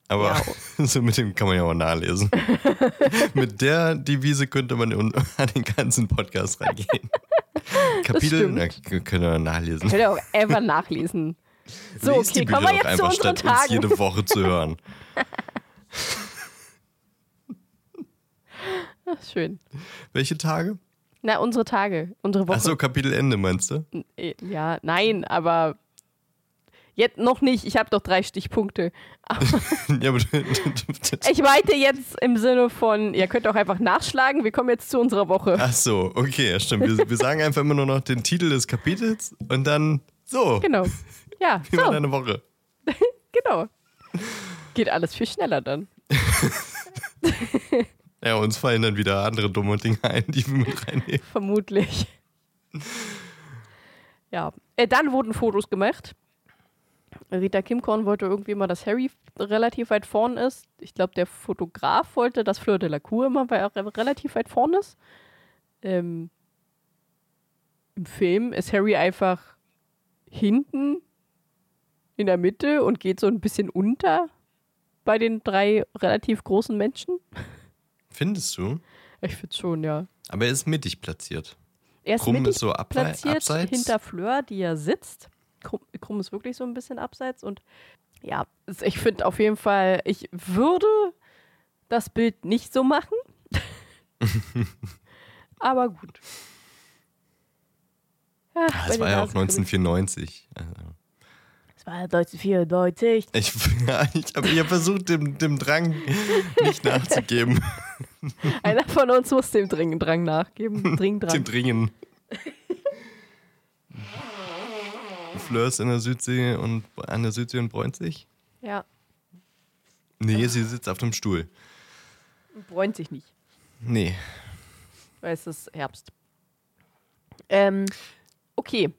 Speaker 1: Aber
Speaker 2: Ja. [laughs]
Speaker 1: so mit dem kann man ja auch nachlesen. [laughs] mit der Devise könnte man an den ganzen Podcast reingehen. Kapitel, na, können wir nachlesen.
Speaker 2: könnt ihr auch einfach nachlesen. So,
Speaker 1: Lest
Speaker 2: okay, kommen wir jetzt zu unseren Tagen.
Speaker 1: jede Woche zu hören.
Speaker 2: Ach, schön.
Speaker 1: Welche Tage?
Speaker 2: Na, unsere Tage, unsere Woche.
Speaker 1: Achso, Kapitelende meinst du?
Speaker 2: Äh, Ja, nein, aber jetzt noch nicht. Ich habe doch drei Stichpunkte. [laughs]
Speaker 1: ja, aber
Speaker 2: Ich meinte jetzt im Sinne von, ihr könnt auch einfach nachschlagen. Wir kommen jetzt zu unserer Woche.
Speaker 1: Ach so, okay, ja stimmt. Wir, wir sagen einfach immer nur noch den Titel des Kapitels und dann so.
Speaker 2: Genau. Ja, [laughs]
Speaker 1: Wie war
Speaker 2: so,
Speaker 1: deine Woche? [laughs]
Speaker 2: genau. Geht alles viel schneller dann.
Speaker 1: Ja, uns fallen dann wieder andere dumme Dinge ein, die wir mit reinnehmen.
Speaker 2: Vermutlich. Ja. Äh, dann wurden Fotos gemacht. Rita Kimkorn wollte irgendwie mal, dass Harry relativ weit vorn ist. Ich glaube, der Fotograf wollte, dass Fleur de la Cour immer relativ weit vorn ist. Ähm, Im Film ist Harry einfach hinten in der Mitte und geht so ein bisschen unter bei den drei relativ großen Menschen.
Speaker 1: Findest du?
Speaker 2: Ich finde schon, ja.
Speaker 1: Aber er ist mittig platziert.
Speaker 2: Er ist
Speaker 1: Krumm
Speaker 2: mittig
Speaker 1: ist so
Speaker 2: platziert
Speaker 1: abseits.
Speaker 2: hinter Fleur, die ja sitzt. Krumm, Krumm ist wirklich so ein bisschen abseits und ja, ich finde auf jeden Fall, ich würde das Bild nicht so machen. [laughs] Aber gut. Ja,
Speaker 1: Ah, das
Speaker 2: den
Speaker 1: war ja auch
Speaker 2: Nasenkribbeln.
Speaker 1: 1994. Also,
Speaker 2: Es war 1994.
Speaker 1: Ich, [laughs] ja, ich habe ja versucht, dem, dem Drang nicht [laughs] nachzugeben. [laughs]
Speaker 2: Einer von uns muss dem Dring Drang nachgeben. [laughs] Dring
Speaker 1: Dem
Speaker 2: dran.
Speaker 1: Dringen. Fleur ist in der Südsee und an der Südsee und bräunt sich?
Speaker 2: Ja,
Speaker 1: Nee, sie sitzt auf dem Stuhl.
Speaker 2: bräunt sich nicht.
Speaker 1: Nee.
Speaker 2: weil es ist Herbst. Ähm, okay.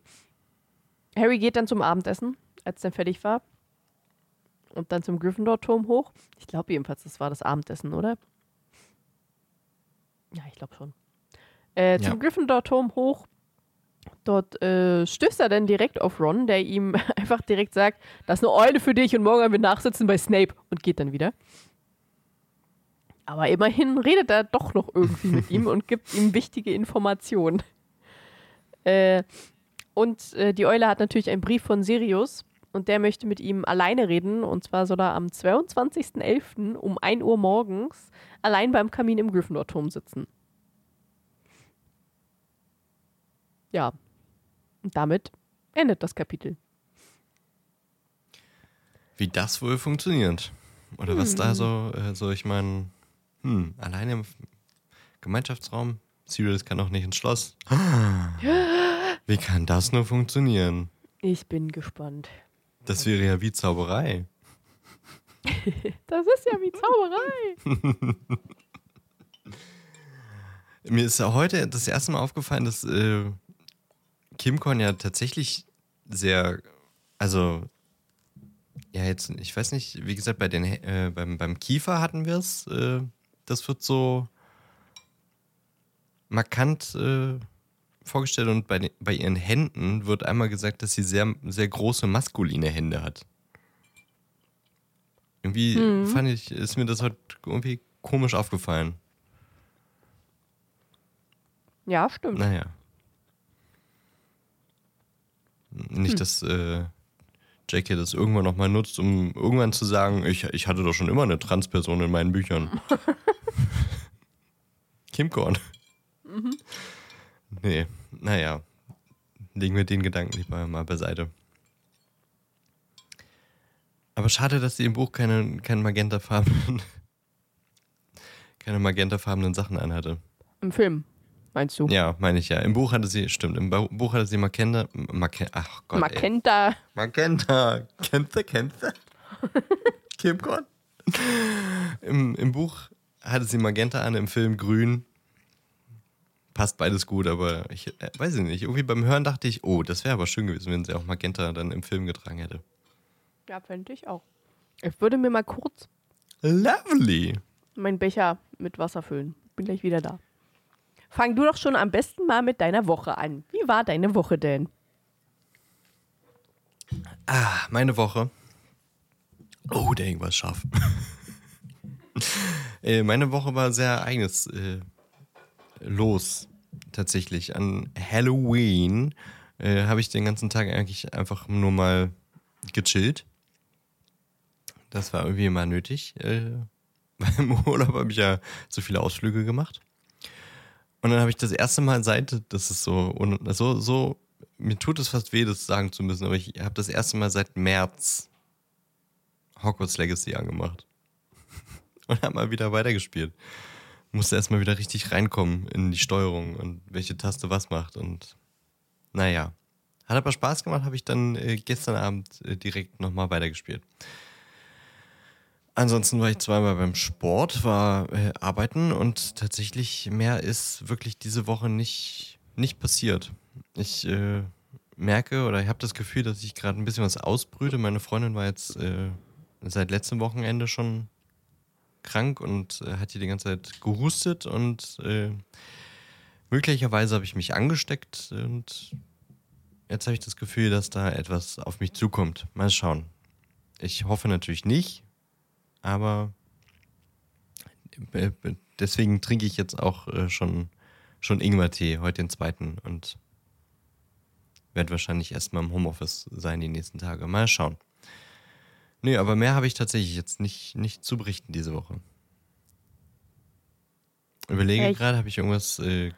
Speaker 2: Harry geht dann zum Abendessen, als dann fertig war. Und dann zum Gryffindor-Turm hoch. Ich glaube jedenfalls, das war das Abendessen, oder? Ja, ich glaube schon. Äh, zum
Speaker 1: Ja.
Speaker 2: Gryffindor-Turm hoch. Dort äh, stößt er dann direkt auf Ron, der ihm [laughs] einfach direkt sagt, das ist eine Eule für dich und morgen haben wir Nachsitzen bei Snape und geht dann wieder. Aber immerhin redet er doch noch irgendwie mit ihm [laughs] und gibt ihm wichtige Informationen. Äh, und äh, die Eule hat natürlich einen Brief von Sirius und der möchte mit ihm alleine reden. Und zwar soll er am 22.11. um 1 Uhr morgens allein beim Kamin im Gryffindor-Turm sitzen. Ja. Und damit endet das Kapitel.
Speaker 1: Wie das wohl funktioniert. Oder was da so, äh, so ich meine, hm, alleine im Gemeinschaftsraum, Sirius kann auch nicht ins Schloss. [gasps] Wie kann das nur funktionieren?
Speaker 2: Ich bin gespannt.
Speaker 1: Das wäre ja wie Zauberei. [laughs]
Speaker 2: Das ist ja wie Zauberei. [laughs]
Speaker 1: Mir ist ja heute das erste Mal aufgefallen, dass äh, Kimcon ja tatsächlich sehr, also ja jetzt, ich weiß nicht, wie gesagt, bei den äh, beim, beim Kiefer hatten wir es. Äh, das wird so markant äh, vorgestellt und bei, bei ihren Händen wird einmal gesagt, dass sie sehr, sehr große maskuline Hände hat. Irgendwie
Speaker 2: Mhm.
Speaker 1: fand ich, ist mir das heute irgendwie komisch aufgefallen.
Speaker 2: Ja, stimmt.
Speaker 1: Naja. Nicht, dass äh, JK das irgendwann nochmal nutzt, um irgendwann zu sagen, ich, ich hatte doch schon immer eine Transperson in meinen Büchern. [laughs] Kimcorn. Nee, naja. Legen wir den Gedanken lieber mal beiseite. Aber schade, dass sie im Buch keine, keine magentafarbenen [laughs] keine magentafarbenen Sachen anhatte.
Speaker 2: Im Film, meinst du?
Speaker 1: Ja, meine ich ja. Im Buch hatte sie, stimmt, im Buch hatte sie Magenta, Make, ach Gott, ey.
Speaker 2: Magenta.
Speaker 1: Magenta. Kennst du, kennst du? [laughs] Kimcorn? Im, Im Buch hatte sie Magenta an, im Film grün. Passt beides gut, aber ich äh, weiß ich nicht. Irgendwie beim Hören dachte ich, oh, das wäre aber schön gewesen, wenn sie auch Magenta dann im Film getragen hätte.
Speaker 2: Ja, fände ich auch. Ich würde mir mal kurz
Speaker 1: Lovely.
Speaker 2: meinen Becher mit Wasser füllen. Bin gleich wieder da. Fang du doch schon am besten mal mit deiner Woche an. Wie war deine Woche denn?
Speaker 1: Ah, meine Woche. Oh, der irgendwas scharf. [laughs] äh, meine Woche war sehr ereignis äh, los, tatsächlich. An Halloween äh, habe ich den ganzen Tag eigentlich einfach nur mal gechillt. Das war irgendwie mal nötig. Äh, [laughs] weil Urlaub habe ich ja so viele Ausflüge gemacht. Und dann habe ich das erste Mal seit, das ist so, so, so, mir tut es fast weh, das sagen zu müssen, aber ich habe das erste Mal seit März Hogwarts Legacy angemacht. [laughs] Und habe mal wieder weitergespielt. Musste erstmal wieder richtig reinkommen in die Steuerung und welche Taste was macht. Und naja. Hat aber Spaß gemacht, habe ich dann äh, gestern Abend äh, direkt nochmal weitergespielt. Ansonsten war ich zweimal beim Sport, war äh, arbeiten und tatsächlich mehr ist wirklich diese Woche nicht, nicht passiert. Ich äh, merke oder ich habe das Gefühl, dass ich gerade ein bisschen was ausbrüte. Meine Freundin war jetzt äh, seit letztem Wochenende schon krank und äh, hat hier die ganze Zeit gehustet und äh, möglicherweise habe ich mich angesteckt und jetzt habe ich das Gefühl, dass da etwas auf mich zukommt. Mal schauen. Ich hoffe natürlich nicht, aber äh, deswegen trinke ich jetzt auch äh, schon Ingwertee, heute den zweiten und werde wahrscheinlich erstmal im Homeoffice sein die nächsten Tage. Mal schauen. Nee, aber mehr habe ich tatsächlich jetzt nicht, nicht zu berichten diese Woche. Überlege gerade, habe ich irgendwas äh,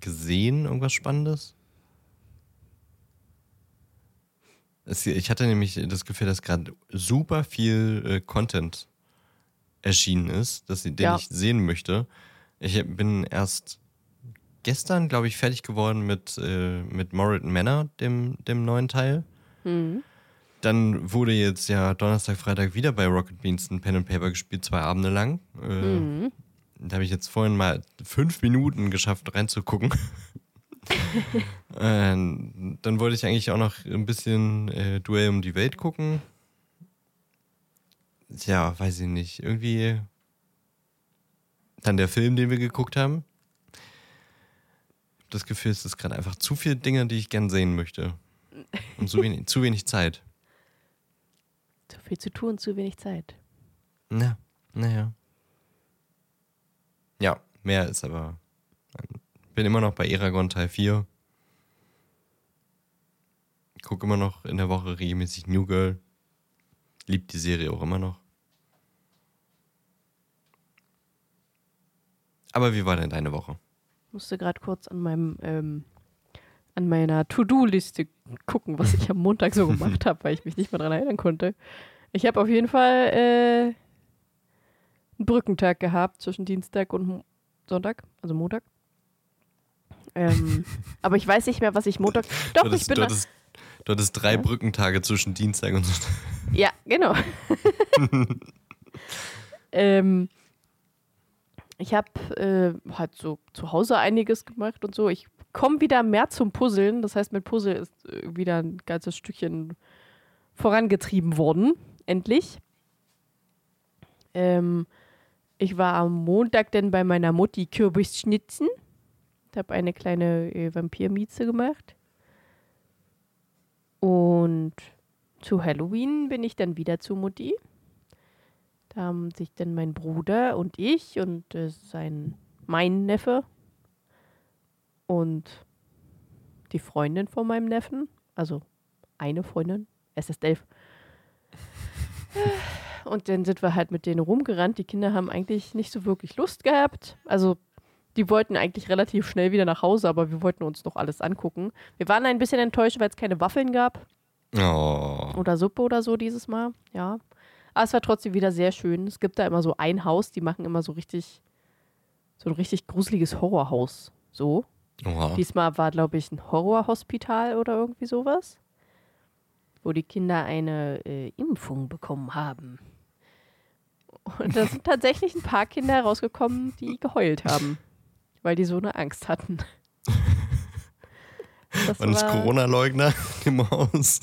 Speaker 1: gesehen, irgendwas Spannendes? Es, ich hatte nämlich das Gefühl, dass gerade super viel äh, Content erschienen ist, dass, den
Speaker 2: Ja.
Speaker 1: ich sehen möchte. Ich bin erst gestern, glaube ich, fertig geworden mit, äh, mit Morriton Manor, dem, dem neuen Teil.
Speaker 2: Mhm.
Speaker 1: Dann wurde jetzt ja Donnerstag, Freitag wieder bei Rocket Beans ein Pen and Paper gespielt, zwei Abende lang. Äh,
Speaker 2: Mhm.
Speaker 1: Da habe ich jetzt vorhin mal fünf Minuten geschafft, reinzugucken. [laughs] ähm, dann wollte ich eigentlich auch noch ein bisschen äh, Duell um die Welt gucken. Ja, weiß ich nicht. Irgendwie. Dann der Film, den wir geguckt haben. Das Gefühl, es ist gerade einfach zu viele Dinge, die ich gern sehen möchte. Und zu wenig, zu wenig Zeit.
Speaker 2: Zu viel zu tun, zu wenig Zeit.
Speaker 1: Na, naja. Ja, mehr ist aber. Bin immer noch bei Eragon Teil 4. Guck immer noch in der Woche regelmäßig New Girl. Liebt die Serie auch immer noch. Aber wie war denn deine Woche?
Speaker 2: Musste gerade kurz an meinem ähm, an meiner To-Do-Liste gucken, was ich am [laughs] Montag so gemacht habe, weil ich mich nicht mehr daran erinnern konnte. Ich habe auf jeden Fall äh, einen Brückentag gehabt zwischen Dienstag und Sonntag, also Montag. Ähm, [laughs] aber ich weiß nicht mehr, was ich Montag. Doch,
Speaker 1: du
Speaker 2: ich bin.
Speaker 1: Du hattest, du hattest drei ja. Brückentage zwischen Dienstag und Sonntag.
Speaker 2: Ja, genau. [laughs] ähm, ich habe äh, halt so zu Hause einiges gemacht und so. Ich komme wieder mehr zum Puzzeln. Das heißt, mit Puzzle ist äh, wieder ein ganzes Stückchen vorangetrieben worden. Endlich. Ähm, ich war am Montag dann bei meiner Mutti Kürbis schnitzen. Ich habe eine kleine äh, Vampirmieze gemacht. Und zu Halloween bin ich dann wieder zu Mutti. Da haben sich dann mein Bruder und ich und äh, sein mein Neffe und die Freundin von meinem Neffen, also eine Freundin, es ist elf. Und dann sind wir halt mit denen rumgerannt. Die Kinder haben eigentlich nicht so wirklich Lust gehabt. Also die wollten eigentlich relativ schnell wieder nach Hause, aber wir wollten uns noch alles angucken. Wir waren ein bisschen enttäuscht, weil es keine Waffeln gab.
Speaker 1: Oh.
Speaker 2: Oder Suppe oder so dieses Mal, ja. Aber es war trotzdem wieder sehr schön. Es gibt da immer so ein Haus, die machen immer so richtig, so ein richtig gruseliges Horrorhaus. So.
Speaker 1: Oha.
Speaker 2: Diesmal war, glaube ich, ein Horrorhospital oder irgendwie sowas. Wo die Kinder eine äh, Impfung bekommen haben. Und da sind [laughs] tatsächlich ein paar Kinder rausgekommen, die geheult haben. Weil die so eine Angst hatten. [laughs]
Speaker 1: Das Waren [laughs] es Corona-Leugner im Haus?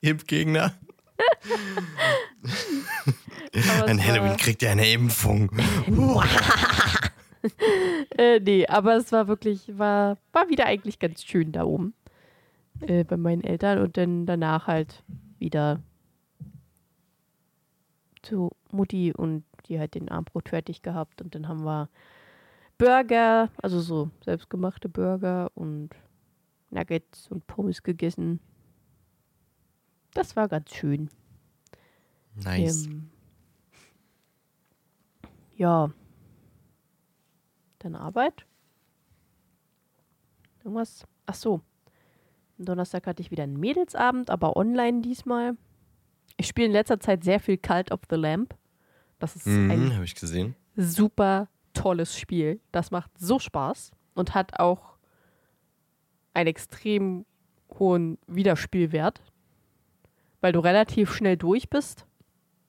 Speaker 1: Impfgegner? Ein Halloween kriegt ja eine Impfung.
Speaker 2: Äh, nee, aber es war wirklich, war, war wieder eigentlich ganz schön da oben. Äh, bei meinen Eltern und dann danach halt wieder zu Mutti und die hat den Armbrot fertig gehabt und dann haben wir Burger, also so selbstgemachte Burger und Nuggets und Pommes gegessen. Das war ganz schön.
Speaker 1: Nice.
Speaker 2: Ähm, ja. Dann Arbeit? Irgendwas? Ach so. Am Donnerstag hatte ich wieder einen Mädelsabend, aber online diesmal. Ich spiele in letzter Zeit sehr viel Cult of the Lamp. Das ist
Speaker 1: mhm,
Speaker 2: ein
Speaker 1: ich gesehen.
Speaker 2: super tolles Spiel. Das macht so Spaß und hat auch einen extrem hohen Wiederspielwert, weil du relativ schnell durch bist.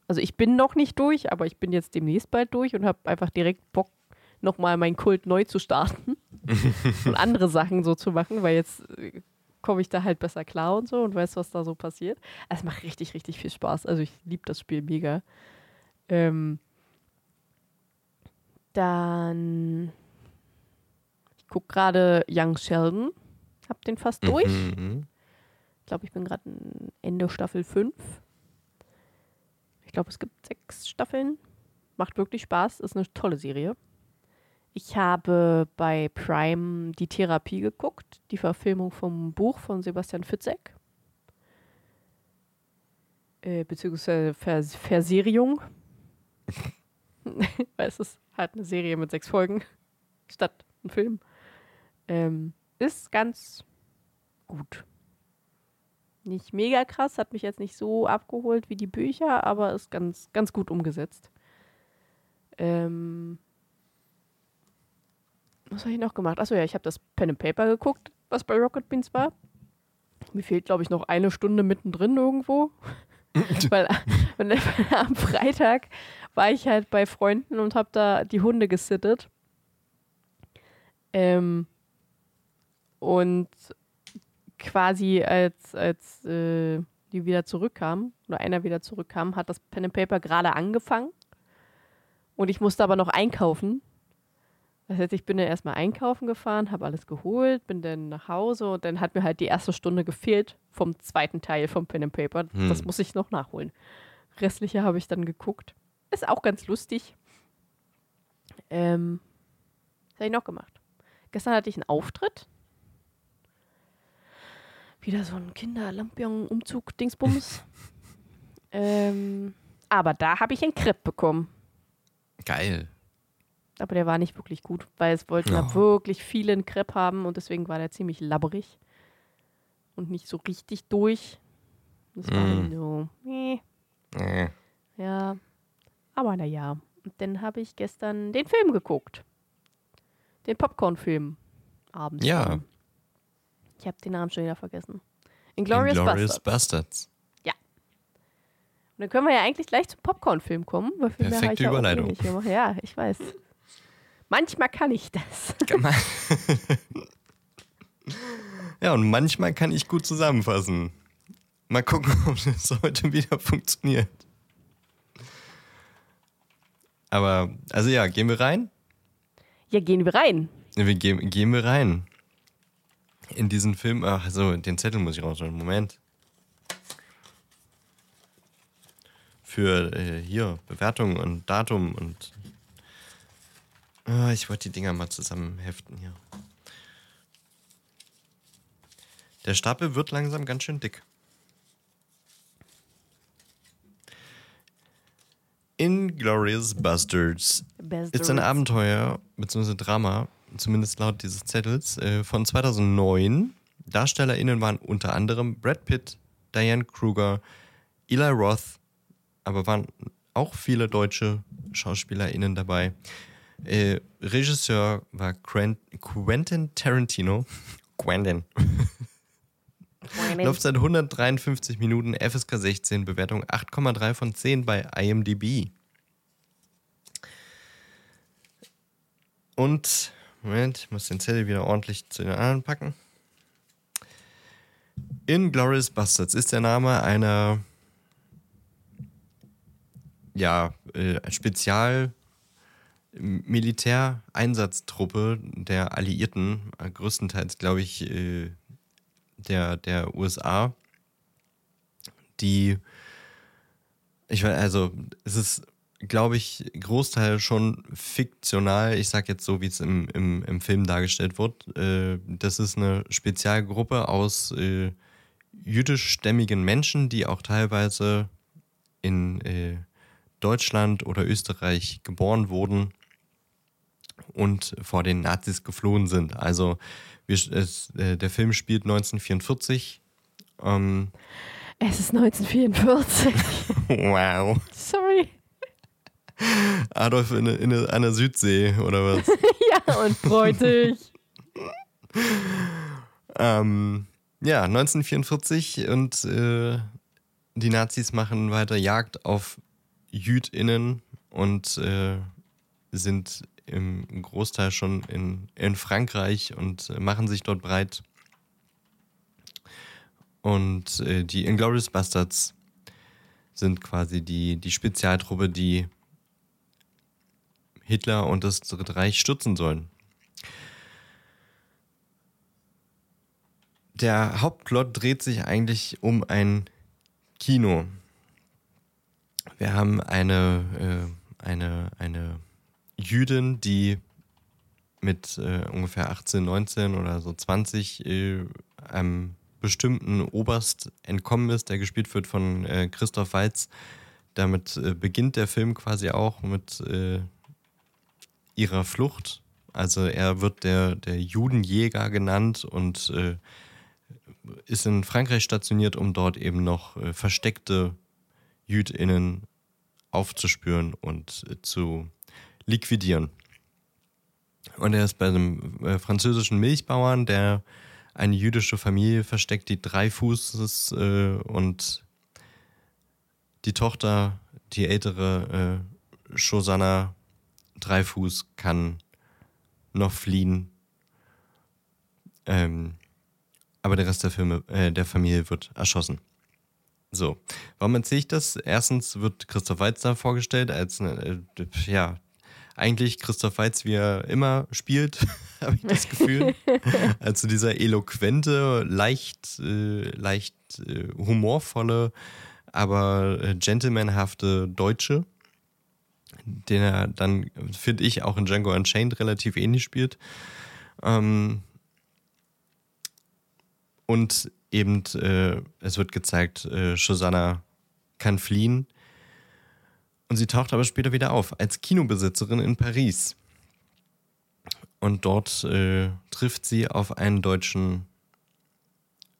Speaker 2: Also ich bin noch nicht durch, aber ich bin jetzt demnächst bald durch und habe einfach direkt Bock, nochmal meinen Kult neu zu starten [laughs] und andere Sachen so zu machen, weil jetzt äh, komme ich da halt besser klar und so und weiß, was da so passiert. Es macht richtig, richtig viel Spaß. Also ich liebe das Spiel mega. Ähm, dann, ich gucke gerade Young Sheldon. Hab den fast durch.
Speaker 1: Mhm.
Speaker 2: Ich glaube, ich bin gerade Ende Staffel 5. Ich glaube, es gibt sechs Staffeln. Macht wirklich Spaß. Ist eine tolle Serie. Ich habe bei Prime die Therapie geguckt, die Verfilmung vom Buch von Sebastian Fitzek. Äh, beziehungsweise Vers Versierung. [laughs] Weil es ist halt eine Serie mit sechs Folgen [laughs] statt ein Film. Ähm, ist ganz gut. Nicht mega krass, hat mich jetzt nicht so abgeholt wie die Bücher, aber ist ganz, ganz gut umgesetzt. Ähm, was habe ich noch gemacht? Achso, ja, ich habe das Pen and Paper geguckt, was bei Rocket Beans war. Mir fehlt, glaube ich, noch eine Stunde mittendrin irgendwo. [laughs] Weil am Freitag war ich halt bei Freunden und habe da die Hunde gesittet. Ähm, und quasi als, als äh, die wieder zurückkamen, oder einer wieder zurückkam, hat das Pen and Paper gerade angefangen. Und ich musste aber noch einkaufen. Das heißt, ich bin dann erstmal einkaufen gefahren, habe alles geholt, bin dann nach Hause und dann hat mir halt die erste Stunde gefehlt vom zweiten Teil vom Pen and Paper. Hm. Das muss ich noch nachholen. Restliche habe ich dann geguckt. Ist auch ganz lustig. Ähm, was habe ich noch gemacht? Gestern hatte ich einen Auftritt. Wieder so ein Kinder-Lampion-Umzug-Dingsbums. [laughs] ähm, aber da habe ich einen Crepe bekommen.
Speaker 1: Geil.
Speaker 2: Aber der war nicht wirklich gut, weil es wollten oh. wirklich viele einen Crepe haben und deswegen war der ziemlich labberig. Und nicht so richtig durch. Das war mm. so. Nee.
Speaker 1: Äh.
Speaker 2: Ja. Aber naja, und dann habe ich gestern den Film geguckt. Den Popcorn-Film. Abends.
Speaker 1: Ja.
Speaker 2: Ich habe den Namen schon wieder vergessen. Inglourious Bastards.
Speaker 1: Bastards.
Speaker 2: Und dann können wir ja eigentlich gleich zum Popcorn-Film kommen.
Speaker 1: Perfekte
Speaker 2: ja
Speaker 1: Überleitung.
Speaker 2: Ja, ich weiß. Manchmal kann ich das. [laughs] [laughs]
Speaker 1: Ja, und manchmal kann ich gut zusammenfassen. Mal gucken, [laughs] ob das heute wieder funktioniert. Aber, also ja, gehen wir rein?
Speaker 2: Ja, gehen wir rein.
Speaker 1: Ja, Wir gehen, gehen wir rein. In diesen Film. Ach, so, den Zettel muss ich rausholen. Moment. Für äh, hier Bewertung und Datum und. Ah, ich wollte die Dinger mal zusammen heften hier. Der Stapel wird langsam ganz schön dick. Inglorious Bastards ist ein Abenteuer bzw. Drama, zumindest laut dieses Zettels, äh, von 2009. DarstellerInnen waren unter anderem Brad Pitt, Diane Kruger, Eli Roth, aber waren auch viele deutsche SchauspielerInnen dabei. Äh, Regisseur war Quen- Quentin Tarantino. [laughs] Quentin. Laufzeit 153 Minuten, FSK 16, Bewertung 8,3 von 10 bei IMDb. Und, Moment, ich muss den Zettel wieder ordentlich zu den anderen packen. Inglourious Bastards ist der Name einer ja, äh, Spezial- Militäreinsatztruppe der Alliierten, äh, größtenteils, glaube ich, äh, der, der USA, die, ich weiß, also es ist, glaube ich, Großteil schon fiktional, ich sage jetzt so, wie es im, im, im Film dargestellt wird. Äh, das ist eine Spezialgruppe aus jüdischstämmigen Menschen, die auch teilweise in Deutschland oder Österreich geboren wurden und vor den Nazis geflohen sind. Also wir, es, äh, der Film spielt 1944. Ähm,
Speaker 2: Es ist 1944. [laughs]
Speaker 1: wow.
Speaker 2: Sorry.
Speaker 1: Adolf in, in, an der Südsee oder was? [laughs]
Speaker 2: Ja, und freut dich. [laughs]
Speaker 1: ähm, ja, 1944 und äh, die Nazis machen weiter Jagd auf JüdInnen und äh, sind im Großteil schon in, in Frankreich und äh, machen sich dort breit. Und äh, die Inglourious Bastards sind quasi die, die Spezialtruppe, die Hitler und das Dritte Reich stürzen sollen. Der Hauptplot dreht sich eigentlich um ein Kino. Wir haben eine, äh, eine, eine Jüdin, die mit äh, ungefähr 18, 19 oder so 20 äh, einem bestimmten Oberst entkommen ist, der gespielt wird von äh, Christoph Waltz. Damit äh, beginnt der Film quasi auch mit äh, ihrer Flucht. Also er wird der, der Judenjäger genannt und äh, ist in Frankreich stationiert, um dort eben noch versteckte JüdInnen aufzuspüren und zu liquidieren. Und er ist bei einem äh, französischen Milchbauern, der eine jüdische Familie versteckt, die drei Fußes äh, und die Tochter, die ältere äh, Shosanna Dreifuß, kann noch fliehen. Ähm, aber der Rest der, Filme, äh, der Familie wird erschossen. So, warum erzähle ich das? Erstens wird Christoph da vorgestellt als, äh, ja, eigentlich Christoph Waltz, wie er immer spielt, [laughs] habe ich das Gefühl. [laughs] also dieser eloquente, leicht, äh, leicht äh, humorvolle, aber äh, gentlemanhafte Deutsche, den er dann, finde ich, auch in Django Unchained relativ ähnlich spielt. Ähm, und eben, äh, es wird gezeigt, äh, Shosanna kann fliehen. Und sie taucht aber später wieder auf als Kinobesitzerin in Paris. Und dort äh, trifft sie auf einen deutschen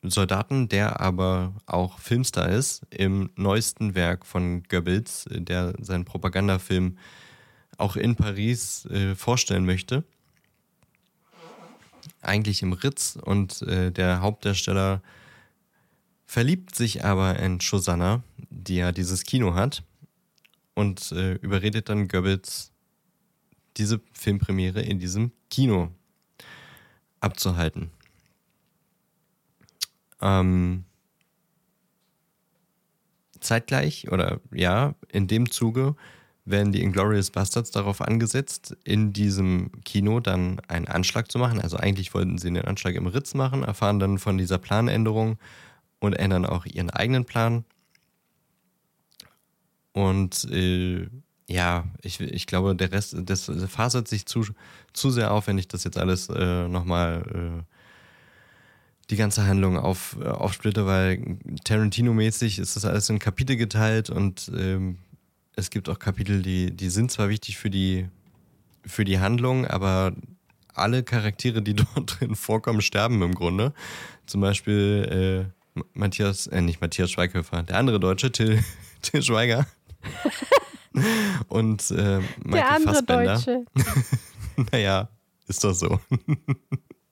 Speaker 1: Soldaten, der aber auch Filmstar ist, im neuesten Werk von Goebbels, der seinen Propagandafilm auch in Paris äh, vorstellen möchte. Eigentlich im Ritz und äh, der Hauptdarsteller verliebt sich aber in Shosanna, die ja dieses Kino hat und äh, überredet dann Goebbels, diese Filmpremiere in diesem Kino abzuhalten. Ähm, zeitgleich oder ja, in dem Zuge werden die Inglorious Bastards darauf angesetzt, in diesem Kino dann einen Anschlag zu machen. Also eigentlich wollten sie den Anschlag im Ritz machen, erfahren dann von dieser Planänderung und ändern auch ihren eigenen Plan. Und äh, ja, ich, ich glaube, der Rest, das fasert sich zu, zu sehr auf, wenn ich das jetzt alles äh, nochmal äh, die ganze Handlung auf, äh, aufsplitte, weil Tarantino-mäßig ist das alles in Kapitel geteilt und ähm, es gibt auch Kapitel, die, die sind zwar wichtig für die, für die Handlung, aber alle Charaktere, die [laughs] dort drin vorkommen, sterben im Grunde. Zum Beispiel äh, Matthias, äh, nicht Matthias Schweighöfer, der andere Deutsche, Till, [laughs] Till Schweiger. [laughs] Und äh, Michael
Speaker 2: Der andere
Speaker 1: Fassbender.
Speaker 2: Deutsche. [laughs]
Speaker 1: naja, ist doch so. [laughs]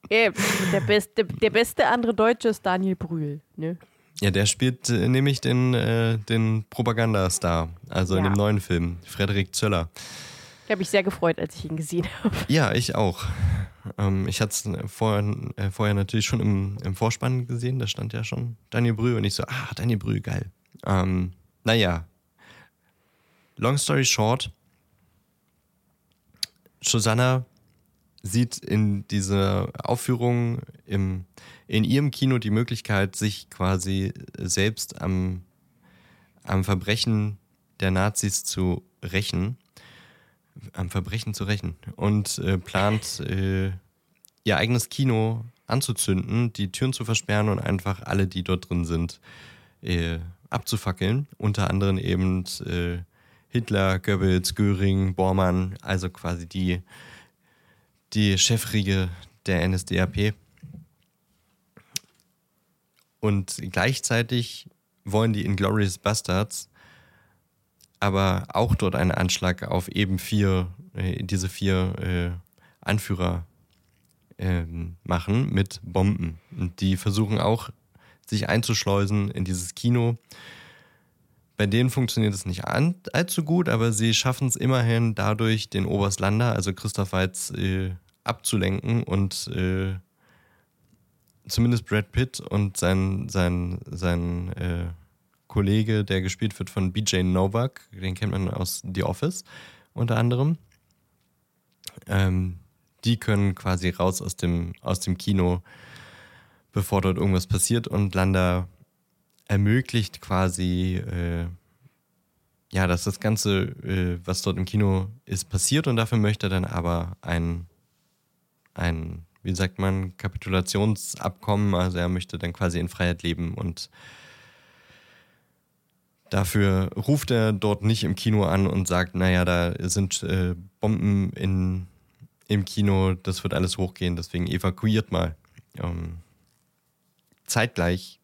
Speaker 2: Äh, der, beste, der beste andere Deutsche ist Daniel Brühl. Ne?
Speaker 1: Ja, der spielt äh, nämlich den, äh, den Propagandastar, also in
Speaker 2: Ja.
Speaker 1: dem neuen Film, Frederik Zöller.
Speaker 2: Ich habe mich sehr gefreut, als ich ihn gesehen habe.
Speaker 1: Ja, ich auch. Ähm, ich hatte es vorher, äh, vorher natürlich schon im, im Vorspann gesehen, da stand ja schon Daniel Brühl und ich so, ah, Daniel Brühl, geil. Ähm, naja, long story short, Susanna sieht in dieser Aufführung im, in ihrem Kino die Möglichkeit, sich quasi selbst am, am Verbrechen der Nazis zu rächen am Verbrechen zu rächen und äh, plant, äh, ihr eigenes Kino anzuzünden, die Türen zu versperren und einfach alle, die dort drin sind, äh, abzufackeln. Unter anderem eben äh, Hitler, Goebbels, Göring, Bormann, also quasi die, die Chefriege der NSDAP. Und gleichzeitig wollen die Inglorious Bastards aber auch dort einen Anschlag auf eben vier, äh, diese vier äh, Anführer ähm, machen mit Bomben. Und die versuchen auch, sich einzuschleusen in dieses Kino. Bei denen funktioniert es nicht allzu gut, aber sie schaffen es immerhin dadurch, den Oberstlander, also Christoph Waltz, äh, abzulenken und äh, zumindest Brad Pitt und sein, sein, sein äh, Kollege, der gespielt wird von BJ Novak, den kennt man aus The Office unter anderem. Ähm, die können quasi raus aus dem, aus dem Kino, bevor dort irgendwas passiert und Landa ermöglicht quasi, äh, ja, dass das Ganze, äh, was dort im Kino ist, passiert und dafür möchte er dann aber ein, ein, wie sagt man, Kapitulationsabkommen, also er möchte dann quasi in Freiheit leben und Dafür ruft er dort nicht im Kino an und sagt, naja, da sind äh, Bomben in, im Kino, das wird alles hochgehen, deswegen evakuiert mal. Ähm, zeitgleich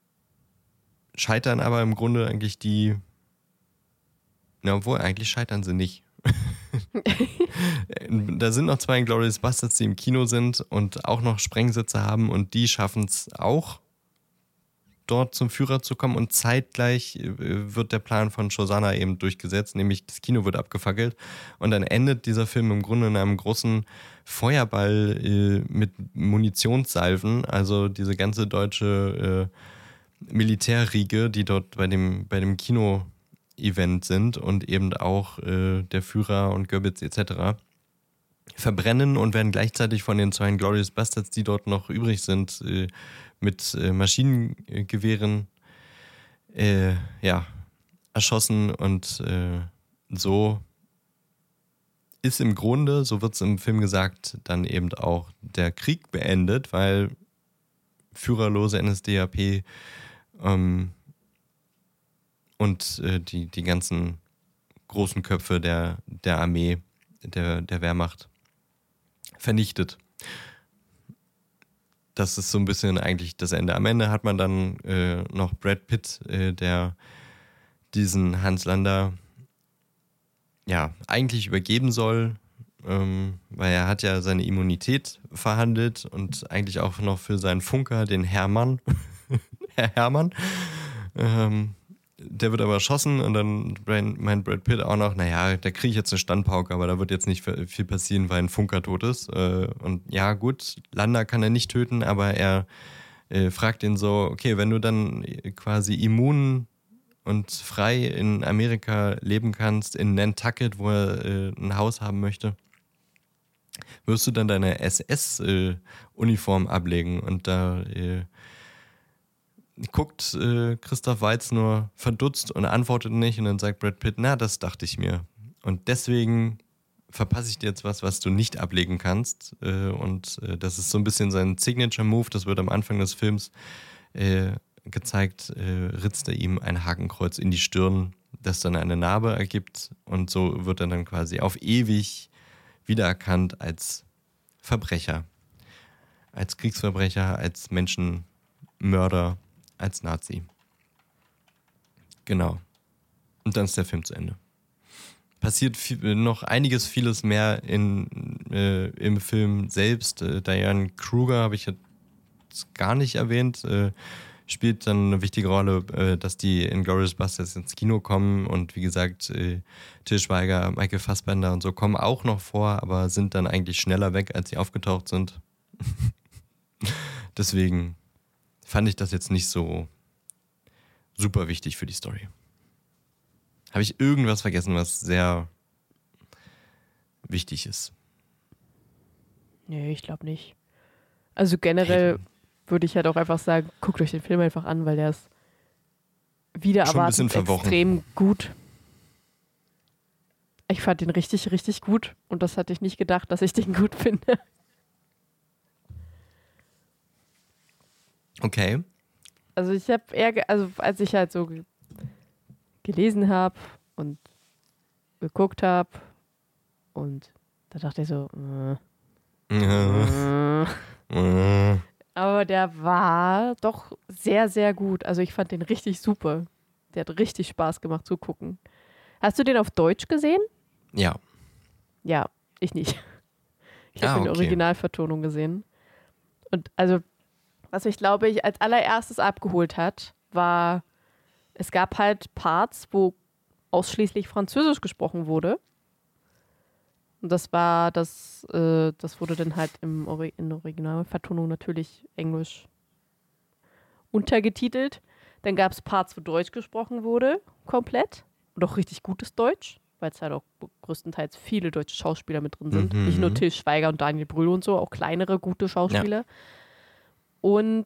Speaker 1: scheitern aber im Grunde eigentlich die, na, obwohl eigentlich scheitern sie nicht. [laughs] [laughs] da sind noch zwei Glorious Bastards, die im Kino sind und auch noch Sprengsitze haben und die schaffen es auch dort zum Führer zu kommen und zeitgleich äh, wird der Plan von Shosanna eben durchgesetzt, nämlich das Kino wird abgefackelt und dann endet dieser Film im Grunde in einem großen Feuerball äh, mit Munitionssalven, also diese ganze deutsche äh, Militärriege, die dort bei dem, bei dem Kino-Event sind und eben auch äh, der Führer und Goebbels etc. verbrennen und werden gleichzeitig von den zwei Glorious Bastards, die dort noch übrig sind, äh, mit äh, Maschinengewehren äh, ja, erschossen und äh, so ist im Grunde, so wird es im Film gesagt, dann eben auch der Krieg beendet, weil führerlose NSDAP ähm, und äh, die, die ganzen großen Köpfe der, der Armee, der, der Wehrmacht vernichtet das ist so ein bisschen eigentlich das Ende. Am Ende hat man dann äh, noch Brad Pitt, äh, der diesen Hans Lander ja eigentlich übergeben soll, ähm, weil er hat ja seine Immunität verhandelt und eigentlich auch noch für seinen Funker, den Hermann, [laughs] [laughs] Herr Hermann, ähm, der wird aber erschossen und dann meint Brad Pitt auch noch, naja, da kriege ich jetzt eine Standpauke, aber da wird jetzt nicht viel passieren, weil ein Funker tot ist. Äh, und ja, gut, Landa kann er nicht töten, aber er äh, fragt ihn so, okay, wenn du dann quasi immun und frei in Amerika leben kannst, in Nantucket, wo er äh, ein Haus haben möchte, wirst du dann deine SS-Uniform ablegen und da guckt äh, Christoph Waltz nur verdutzt und antwortet nicht und dann sagt Brad Pitt, na, das dachte ich mir. Und deswegen verpasse ich dir jetzt was, was du nicht ablegen kannst. Äh, und äh, das ist so ein bisschen sein Signature-Move, das wird am Anfang des Films äh, gezeigt, äh, ritzt er ihm ein Hakenkreuz in die Stirn, das dann eine Narbe ergibt und so wird er dann quasi auf ewig wiedererkannt als Verbrecher, als Kriegsverbrecher, als Menschenmörder als Nazi. Genau. Und dann ist der Film zu Ende. Passiert viel, noch einiges, vieles mehr in, äh, im Film selbst. Äh, Diane Kruger habe ich jetzt gar nicht erwähnt. Äh, spielt dann eine wichtige Rolle, äh, dass die in Glorious Busters ins Kino kommen und wie gesagt, äh, Til Schweiger, Michael Fassbender und so kommen auch noch vor, aber sind dann eigentlich schneller weg, als sie aufgetaucht sind. [laughs] Deswegen fand ich das jetzt nicht so super wichtig für die Story. Habe ich irgendwas vergessen, was sehr wichtig ist?
Speaker 2: Nee, ich glaube nicht. Also generell würde ich halt auch einfach sagen, guckt euch den Film einfach an, weil der ist wieder erwartet extrem gut. Ich fand den richtig, richtig gut und das hatte ich nicht gedacht, dass ich den gut [laughs] finde.
Speaker 1: Okay.
Speaker 2: Also ich habe eher, also als ich halt so gelesen habe und geguckt habe und da dachte ich so, äh, [laughs] äh. aber der war doch sehr, sehr gut. Also ich fand den richtig super. Der hat richtig Spaß gemacht zu gucken. Hast du den auf Deutsch gesehen?
Speaker 1: Ja.
Speaker 2: Ja, ich nicht. Ich habe ah, okay. die Originalvertonung gesehen. Und also was mich, glaube ich, als allererstes abgeholt hat, war, es gab halt Parts, wo ausschließlich Französisch gesprochen wurde. Und das war das, äh, das wurde dann halt im Ori in der Originalvertonung natürlich Englisch untergetitelt. Dann gab es Parts, wo Deutsch gesprochen wurde, komplett. Und auch richtig gutes Deutsch, weil es halt auch größtenteils viele deutsche Schauspieler mit drin sind. Mhm. Nicht nur Till Schweiger und Daniel Brühl und so, auch kleinere, gute Schauspieler. Ja. Und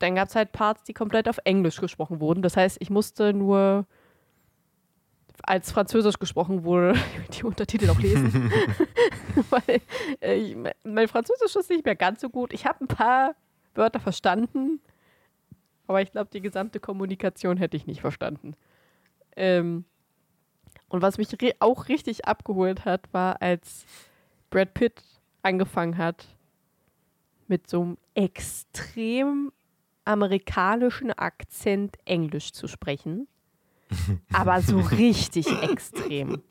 Speaker 2: dann gab es halt Parts, die komplett auf Englisch gesprochen wurden. Das heißt, ich musste nur als Französisch gesprochen wurde, [laughs] die Untertitel auch lesen. [laughs] [laughs] Weil äh, ich, mein Französisch ist nicht mehr ganz so gut. Ich habe ein paar Wörter verstanden, aber ich glaube, die gesamte Kommunikation hätte ich nicht verstanden. Ähm, und was mich auch richtig abgeholt hat, war, als Brad Pitt angefangen hat, mit so einem extrem amerikanischen Akzent Englisch zu sprechen. [laughs] Aber so richtig extrem.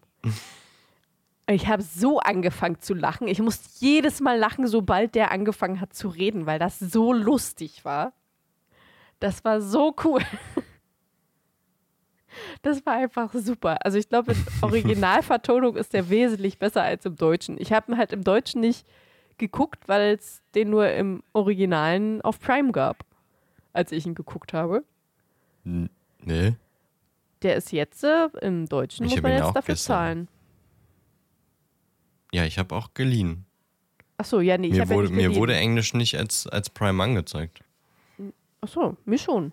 Speaker 2: Ich habe so angefangen zu lachen. Ich musste jedes Mal lachen, sobald der angefangen hat zu reden, weil das so lustig war. Das war so cool. Das war einfach super. Also ich glaube, in [laughs] Originalvertonung ist der wesentlich besser als im Deutschen. Ich habe ihn halt im Deutschen nicht geguckt, weil es den nur im Originalen auf Prime gab, als ich ihn geguckt habe.
Speaker 1: Nee.
Speaker 2: Der ist jetzt äh, im Deutschen, ich muss man jetzt dafür gestern. zahlen.
Speaker 1: Ja, ich habe auch geliehen.
Speaker 2: Achso, ja, nee, ich
Speaker 1: mir, wurde,
Speaker 2: ja
Speaker 1: mir wurde Englisch nicht als, als Prime angezeigt.
Speaker 2: Achso, mir schon.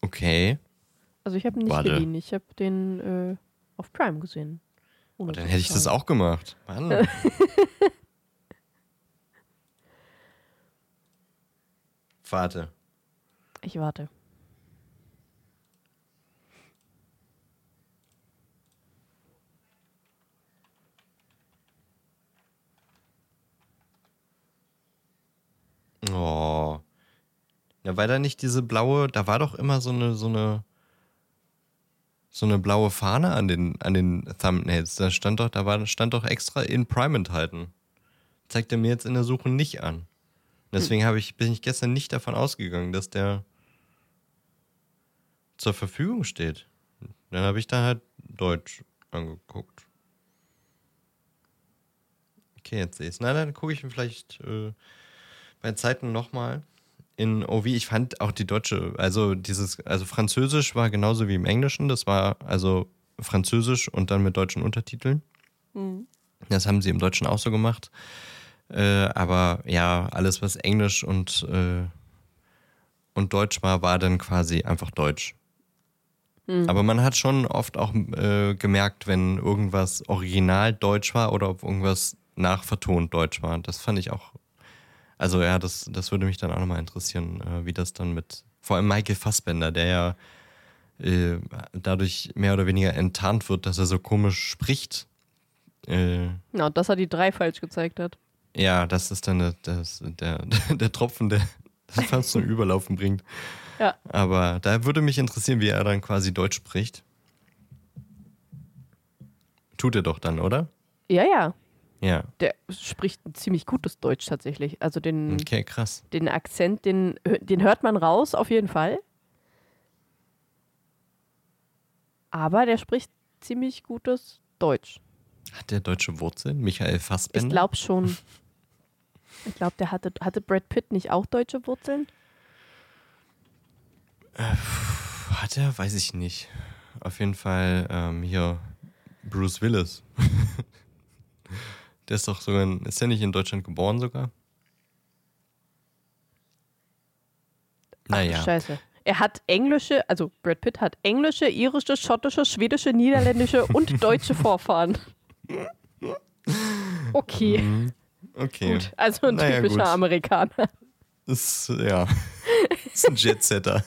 Speaker 1: Okay.
Speaker 2: Also ich habe ihn nicht Warte. geliehen, ich habe den äh, auf Prime gesehen.
Speaker 1: Oh, dann hätte ich das auch gemacht. Mann. [laughs] Warte.
Speaker 2: Ich warte.
Speaker 1: Oh. Ja, weil da nicht diese blaue, da war doch immer so eine, so eine, so eine blaue Fahne an den, an den Thumbnails. Da stand doch, da war, stand doch extra in Prime enthalten. Zeigt er mir jetzt in der Suche nicht an. Deswegen habe ich, bin ich gestern nicht davon ausgegangen, dass der zur Verfügung steht. Dann habe ich da halt Deutsch angeguckt. Okay, jetzt sehe ich es. Na, dann gucke ich mir vielleicht äh, bei Zeiten nochmal in OV. Ich fand auch die deutsche, also dieses, also Französisch war genauso wie im Englischen. Das war also Französisch und dann mit deutschen Untertiteln. Mhm. Das haben sie im Deutschen auch so gemacht. Äh, aber ja, alles, was Englisch und, äh, und Deutsch war, war dann quasi einfach Deutsch. Mhm. Aber man hat schon oft auch äh, gemerkt, wenn irgendwas original Deutsch war oder ob irgendwas nachvertont Deutsch war. Das fand ich auch. Also ja, das, das würde mich dann auch nochmal interessieren, äh, wie das dann mit, vor allem Michael Fassbender, der ja äh, dadurch mehr oder weniger enttarnt wird, dass er so komisch spricht.
Speaker 2: Äh, ja, dass er die drei falsch gezeigt hat.
Speaker 1: Ja, das ist dann der, das, [laughs] der, der Tropfen, der [laughs] das fast zum Überlaufen bringt. Ja. Aber da würde mich interessieren, wie er dann quasi Deutsch spricht. Tut er doch dann, oder?
Speaker 2: Ja, ja.
Speaker 1: Ja.
Speaker 2: Der spricht ein ziemlich gutes Deutsch tatsächlich. Also den,
Speaker 1: okay, krass.
Speaker 2: den Akzent, den, den hört man raus, auf jeden Fall. Aber der spricht ziemlich gutes Deutsch.
Speaker 1: Hat der deutsche Wurzeln? Michael Fassbender?
Speaker 2: Ich glaube schon. [laughs] Ich glaube, der hatte, hatte Brad Pitt nicht auch deutsche Wurzeln?
Speaker 1: Äh, hat er? Weiß ich nicht. Auf jeden Fall ähm, hier Bruce Willis. [laughs] der ist doch sogar, in, ist der nicht in Deutschland geboren sogar?
Speaker 2: Naja. Ach, Scheiße. Er hat englische, also Brad Pitt hat englische, irische, schottische, schwedische, niederländische und [laughs] deutsche Vorfahren. Okay. Mhm.
Speaker 1: Okay.
Speaker 2: Gut, also ein naja, typischer gut. Amerikaner.
Speaker 1: Ist, ja, ist ein Jetsetter.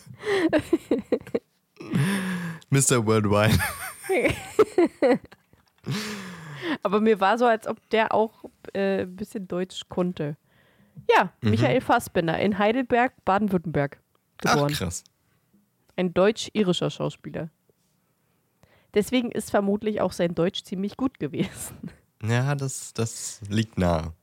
Speaker 1: [laughs] Mr. Worldwide.
Speaker 2: Aber mir war so, als ob der auch äh, ein bisschen Deutsch konnte. Ja, mhm. Michael Fassbender in Heidelberg, Baden-Württemberg geboren.
Speaker 1: Ach, krass.
Speaker 2: Ein deutsch-irischer Schauspieler. Deswegen ist vermutlich auch sein Deutsch ziemlich gut gewesen.
Speaker 1: Ja, das, das liegt nah.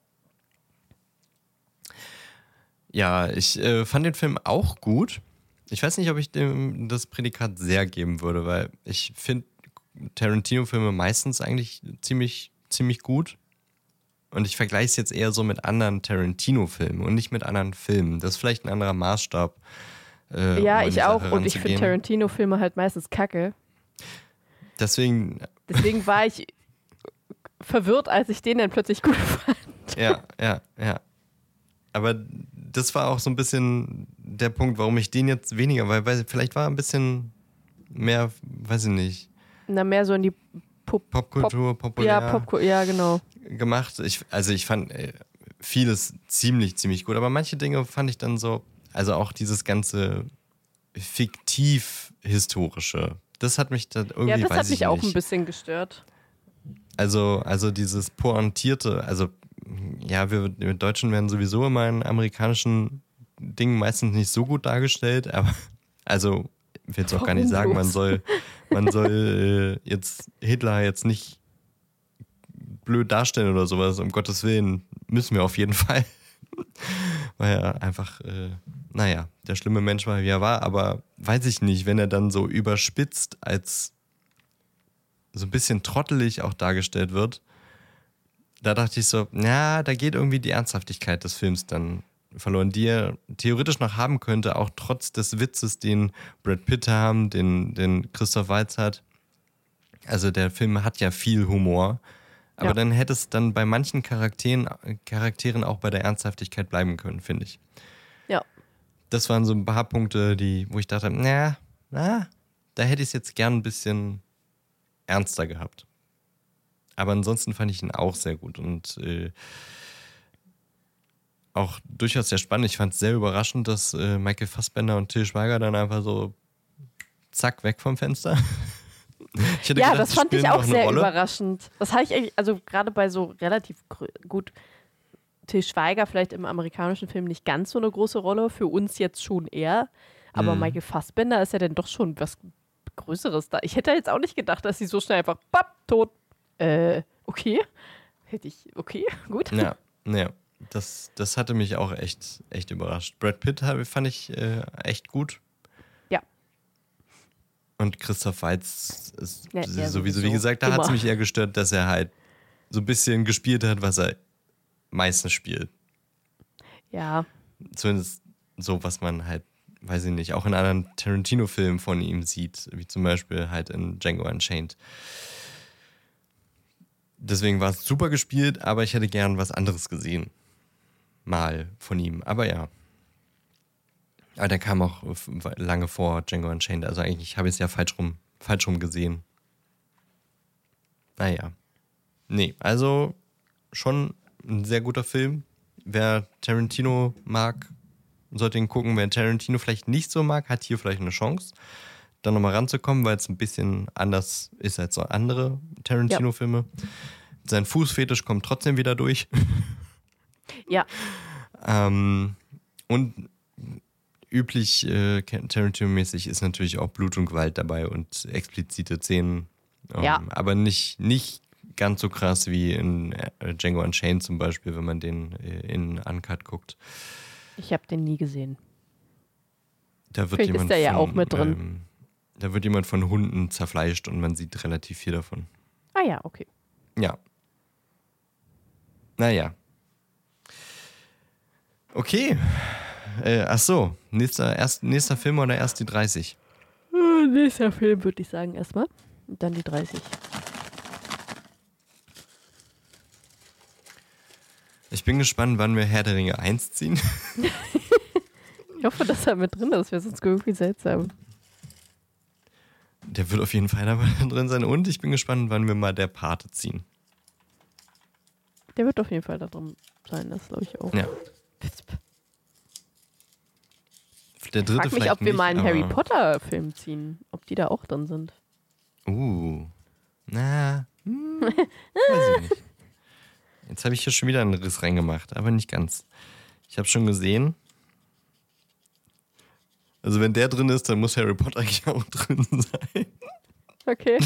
Speaker 1: Ja, ich äh, fand den Film auch gut. Ich weiß nicht, ob ich dem das Prädikat sehr geben würde, weil ich finde Tarantino-Filme meistens eigentlich ziemlich, ziemlich gut. Und ich vergleiche es jetzt eher so mit anderen Tarantino-Filmen und nicht mit anderen Filmen. Das ist vielleicht ein anderer Maßstab.
Speaker 2: Äh, ja, um ich auch. Und ich finde Tarantino-Filme halt meistens kacke.
Speaker 1: Deswegen.
Speaker 2: Deswegen [laughs] war ich verwirrt, als ich den dann plötzlich gut [laughs] fand.
Speaker 1: Ja, ja, ja. Aber das war auch so ein bisschen der Punkt, warum ich den jetzt weniger, weil, weil vielleicht war ein bisschen mehr, weiß ich nicht.
Speaker 2: Na, mehr so in die Pop
Speaker 1: Popkultur,
Speaker 2: Pop
Speaker 1: populär.
Speaker 2: Ja, Pop ja, genau.
Speaker 1: Gemacht. Ich, also ich fand äh, vieles ziemlich, ziemlich gut, aber manche Dinge fand ich dann so, also auch dieses ganze fiktiv-historische, das hat mich dann irgendwie, Ja,
Speaker 2: das hat mich
Speaker 1: nicht.
Speaker 2: auch ein bisschen gestört.
Speaker 1: Also, also dieses pointierte, also ja, wir, wir Deutschen werden sowieso immer in amerikanischen Dingen meistens nicht so gut dargestellt, aber also ich will jetzt auch gar nicht sagen, man soll, man soll äh, jetzt Hitler jetzt nicht blöd darstellen oder sowas, um Gottes Willen müssen wir auf jeden [laughs] Fall. Weil er einfach, äh, naja, der schlimme Mensch war, wie er war, aber weiß ich nicht, wenn er dann so überspitzt als so ein bisschen trottelig auch dargestellt wird, da dachte ich so, na, da geht irgendwie die Ernsthaftigkeit des Films dann verloren, die er theoretisch noch haben könnte, auch trotz des Witzes, den Brad Pitt haben, den, den Christoph Waltz hat. Also der Film hat ja viel Humor, aber ja. dann hätte es dann bei manchen Charakteren, Charakteren auch bei der Ernsthaftigkeit bleiben können, finde ich.
Speaker 2: Ja.
Speaker 1: Das waren so ein paar Punkte, die, wo ich dachte, na, na, da hätte ich es jetzt gern ein bisschen ernster gehabt. Aber ansonsten fand ich ihn auch sehr gut und äh, auch durchaus sehr spannend. Ich fand es sehr überraschend, dass äh, Michael Fassbender und Till Schweiger dann einfach so zack weg vom Fenster. [laughs]
Speaker 2: ja, gedacht, das fand ich auch sehr Rolle. überraschend. Das habe ich eigentlich, also gerade bei so relativ gut, Til Schweiger vielleicht im amerikanischen Film nicht ganz so eine große Rolle, für uns jetzt schon eher. Aber
Speaker 1: Mhm.
Speaker 2: Michael Fassbender ist ja dann doch schon was Größeres da. Ich hätte jetzt auch nicht gedacht, dass sie so schnell einfach, papp, tot. Äh, okay. Hätte ich, okay, [laughs] gut.
Speaker 1: Ja, ja. Das, das hatte mich auch echt, echt überrascht. Brad Pitt fand ich äh, echt gut.
Speaker 2: Ja.
Speaker 1: Und Christoph Waltz ist
Speaker 2: Ja, der
Speaker 1: sowieso, wie
Speaker 2: sowieso.
Speaker 1: gesagt, da hat es mich eher gestört, dass er halt so ein bisschen gespielt hat, was er meistens spielt.
Speaker 2: Ja,
Speaker 1: Zumindest so, was man halt, weiß ich nicht, auch in anderen Tarantino-Filmen von ihm sieht, wie zum Beispiel halt in Django Unchained. Deswegen war es super gespielt, aber ich hätte gern was anderes gesehen. Mal von ihm. Aber ja. Aber der kam auch lange vor Django Unchained. Also eigentlich habe ich es ja falsch rum, falsch rum gesehen. Naja. Nee, also schon ein sehr guter Film. Wer Tarantino mag, sollte ihn gucken. Wer Tarantino vielleicht nicht so mag, hat hier vielleicht eine Chance, da nochmal ranzukommen, weil es ein bisschen anders ist als so andere Tarantino-Filme. Sein Fußfetisch kommt trotzdem wieder durch. [laughs]
Speaker 2: ja,
Speaker 1: Ähm, und üblich äh, Tarantino-mäßig ist natürlich auch Blut und Gewalt dabei und explizite Szenen. Ähm,
Speaker 2: Ja.
Speaker 1: Aber nicht, nicht ganz so krass wie in äh, Django Unchained zum Beispiel, wenn man den äh, in Uncut guckt.
Speaker 2: ich habe den nie gesehen.
Speaker 1: Da wird
Speaker 2: Vielleicht ist
Speaker 1: jemand
Speaker 2: der ja
Speaker 1: von,
Speaker 2: auch mit drin.
Speaker 1: Ähm, da wird jemand von Hunden zerfleischt und man sieht relativ viel davon.
Speaker 2: Ah ja, okay.
Speaker 1: Ja. Naja. Okay. Äh, ach so, nächster, erst, nächster Film oder erst die 30?
Speaker 2: Äh, Nächster Film würde ich sagen erstmal. Und dann die 30.
Speaker 1: Ich bin gespannt, wann wir Herr der Ringe 1 ziehen. [laughs]
Speaker 2: Ich hoffe, dass er mit drin ist, wäre sonst irgendwie seltsam.
Speaker 1: Der wird auf jeden Fall dabei [laughs] drin sein. Und ich bin gespannt, wann wir mal der Pate ziehen.
Speaker 2: Der wird auf jeden Fall da drin sein, das glaube ich auch.
Speaker 1: Ja. Der
Speaker 2: Ich
Speaker 1: dritte
Speaker 2: frage mich, ob wir
Speaker 1: nicht,
Speaker 2: mal einen Harry Potter-Film ziehen. Ob die da auch drin sind.
Speaker 1: Uh. Na. Hm, weiß ich nicht. [laughs] Jetzt habe ich hier schon wieder einen Riss reingemacht, aber nicht ganz. Ich habe schon gesehen. Also wenn der drin ist, dann muss Harry Potter [laughs] eigentlich auch drin sein.
Speaker 2: Okay.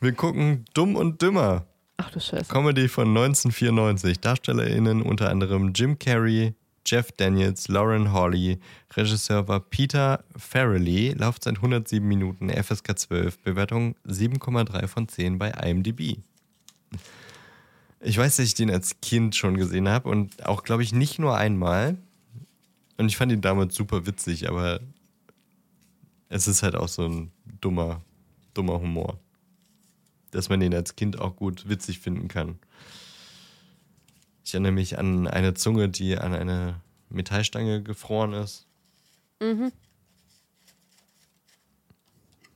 Speaker 1: Wir gucken Dumm und Dümmer.
Speaker 2: Ach du Scheiße.
Speaker 1: Comedy von 1994. DarstellerInnen unter anderem Jim Carrey, Jeff Daniels, Lauren Hawley. Regisseur war Peter Farrelly. Laufzeit 107 Minuten, FSK 12. Bewertung 7,3 von 10 bei IMDb. Ich weiß, dass ich den als Kind schon gesehen habe und auch, glaube ich, nicht nur einmal. Und ich fand ihn damals super witzig, aber es ist halt auch so ein dummer, dummer Humor dass man den als Kind auch gut witzig finden kann. Ich erinnere mich an eine Zunge, die an eine Metallstange gefroren ist.
Speaker 2: Mhm.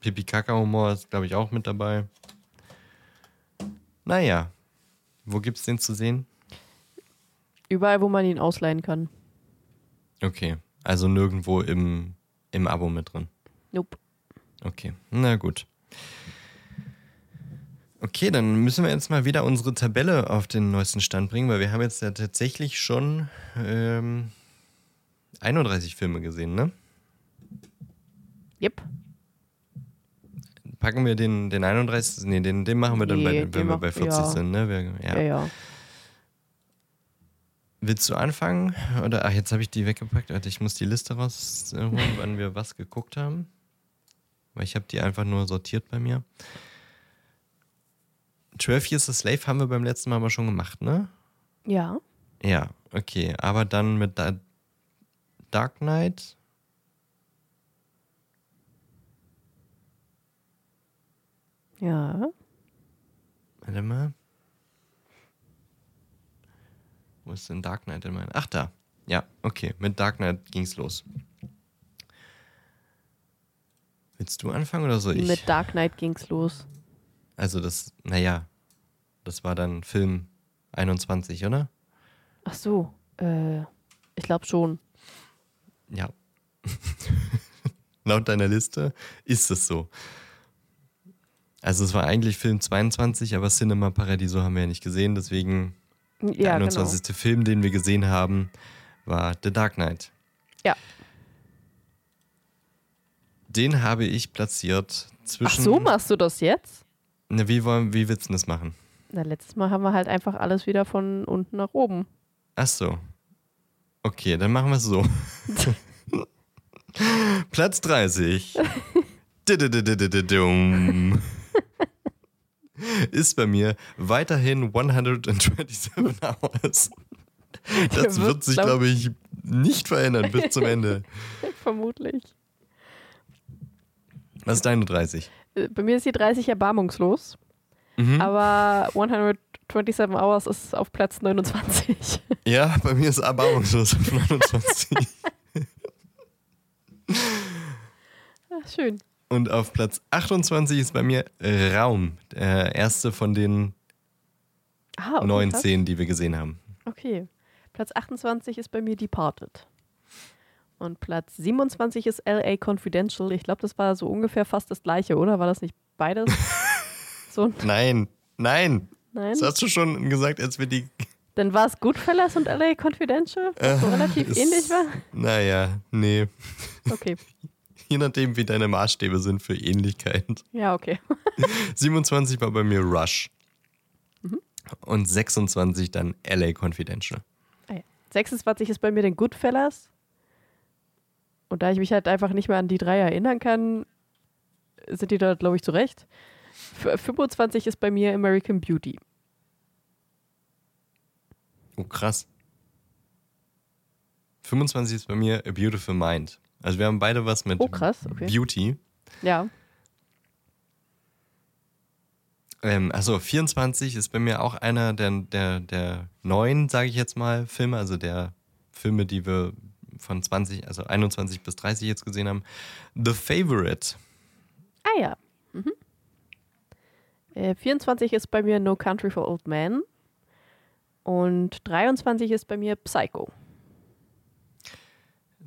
Speaker 1: Pipi-Kaka-Humor ist, glaube ich, auch mit dabei. Naja, wo gibt's den zu sehen?
Speaker 2: Überall, wo man ihn ausleihen kann.
Speaker 1: Okay, also nirgendwo im, im Abo mit drin.
Speaker 2: Nope.
Speaker 1: Okay, na gut. Okay, dann müssen wir jetzt mal wieder unsere Tabelle auf den neuesten Stand bringen, weil wir haben jetzt ja tatsächlich schon ähm, 31 Filme gesehen, ne?
Speaker 2: Yep.
Speaker 1: Packen wir den, den 31. Nee, den, den machen wir dann,
Speaker 2: Nee,
Speaker 1: bei,
Speaker 2: den
Speaker 1: wenn wir bei 40
Speaker 2: ja.
Speaker 1: sind, ne? Wir, ja.
Speaker 2: Ja, ja.
Speaker 1: Willst du anfangen? Oder, ach, jetzt habe ich die weggepackt. Warte, ich muss die Liste rausholen, wann wir was geguckt haben. Weil ich habe die einfach nur sortiert bei mir. 12 Years a Slave haben wir beim letzten Mal aber schon gemacht, ne?
Speaker 2: Ja.
Speaker 1: Ja, okay. Aber dann mit da Dark Knight.
Speaker 2: Ja.
Speaker 1: Warte mal. Wo ist denn Dark Knight in meinem? Ach, da. Ja, okay. Mit Dark Knight ging's los. Willst du anfangen oder soll ich?
Speaker 2: Mit Dark Knight ging's los.
Speaker 1: Also das, naja, das war dann Film 21, oder?
Speaker 2: Ach so. Äh, ich glaube schon.
Speaker 1: Ja. [laughs] Laut deiner Liste ist es so. Also es war eigentlich Film 22, aber Cinema Paradiso haben wir ja nicht gesehen, deswegen Der
Speaker 2: Ja, genau.
Speaker 1: 21. Film, den wir gesehen haben, war The Dark Knight.
Speaker 2: Ja.
Speaker 1: Den habe ich platziert
Speaker 2: Ach
Speaker 1: zwischen.
Speaker 2: so, machst du das jetzt?
Speaker 1: Na, wie, wollen, wie willst du das machen?
Speaker 2: Na, letztes Mal haben wir halt einfach alles wieder von unten nach oben.
Speaker 1: Ach so. Okay, dann machen wir es so. [laughs] Platz 30. [laughs] Dididididididum. Ist bei mir weiterhin 127 Hours. Das wird sich,
Speaker 2: glaub-
Speaker 1: glaube ich, nicht verändern bis zum Ende. [laughs]
Speaker 2: Vermutlich.
Speaker 1: Was ist deine 30?
Speaker 2: Äh, Bei mir ist die 30 erbarmungslos,
Speaker 1: Mhm.
Speaker 2: aber 127 Hours ist auf Platz 29. [laughs]
Speaker 1: Ja, bei mir ist erbarmungslos auf 29.
Speaker 2: Ach, schön.
Speaker 1: Und auf Platz 28 ist bei mir Raum, der erste von den
Speaker 2: Ah, okay,
Speaker 1: 19, die wir gesehen haben.
Speaker 2: krass. Okay. Platz 28 ist bei mir Departed. Und Platz 27 ist LA Confidential. Ich glaube, das war so ungefähr fast das gleiche, oder? War das nicht beides? [laughs] so,
Speaker 1: Nein, nein.
Speaker 2: nein?
Speaker 1: Das hast du schon gesagt, als wir die.
Speaker 2: Dann war es Goodfellas und LA Confidential, was so relativ
Speaker 1: es-
Speaker 2: ähnlich war?
Speaker 1: Naja, nee.
Speaker 2: Okay. [laughs]
Speaker 1: Je nachdem, wie deine Maßstäbe sind für Ähnlichkeit.
Speaker 2: Ja, okay. [laughs]
Speaker 1: 27 war bei mir Rush.
Speaker 2: Mhm.
Speaker 1: Und 26 dann LA Confidential.
Speaker 2: Ah ja. 26 ist bei mir den Goodfellas. Und da ich mich halt einfach nicht mehr an die drei erinnern kann, sind die da, glaube ich, zurecht. F 25 ist bei mir American Beauty.
Speaker 1: Oh, krass. 25 ist bei mir A Beautiful Mind. Also wir haben beide was mit
Speaker 2: Oh, krass, okay.
Speaker 1: Beauty.
Speaker 2: Ja.
Speaker 1: Ähm, also 24 ist bei mir auch einer der, der, der neuen, sage ich jetzt mal, Filme, also der Filme, die wir von 20, also 21 bis 30 jetzt gesehen haben. The Favorite.
Speaker 2: Ah ja. Mhm. Äh, 24 ist bei mir No Country for Old Men. Und 23 ist bei mir Psycho.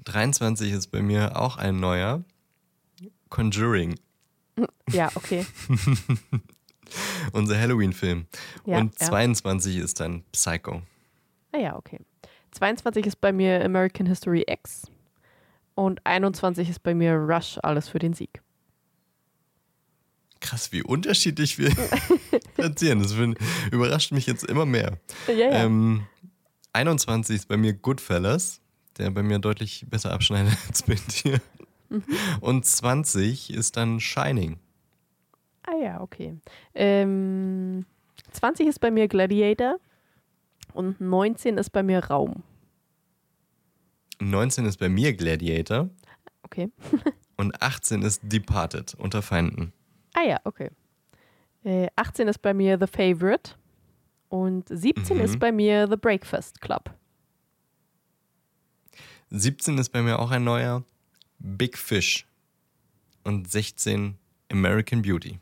Speaker 1: 23 ist bei mir auch ein neuer. Conjuring, [laughs]
Speaker 2: Ja, okay. [laughs]
Speaker 1: unser Halloween-Film.
Speaker 2: Ja,
Speaker 1: Und
Speaker 2: ja.
Speaker 1: 22 ist dann Psycho.
Speaker 2: Ah ja, okay. 22 ist bei mir American History X. Und 21 ist bei mir Rush, alles für den Sieg.
Speaker 1: Krass, wie unterschiedlich wir [laughs] erzählen. Das überrascht mich jetzt immer mehr.
Speaker 2: Ja, ja.
Speaker 1: Ähm, 21 ist bei mir Goodfellas, der bei mir deutlich besser abschneidet [laughs] als bei dir.
Speaker 2: Mhm.
Speaker 1: Und 20 ist dann Shining.
Speaker 2: Ah ja, okay. Ähm, 20 ist bei mir Gladiator. Und 19 ist bei mir Raum.
Speaker 1: 19 ist bei mir Gladiator.
Speaker 2: Okay. [laughs]
Speaker 1: Und 18 ist Departed unter Feinden.
Speaker 2: Ah ja, okay. Äh, 18 ist bei mir The Favorite. Und 17
Speaker 1: Mhm.
Speaker 2: ist bei mir The Breakfast Club.
Speaker 1: 17 ist bei mir auch ein neuer Big Fish. Und 16 American Beauty.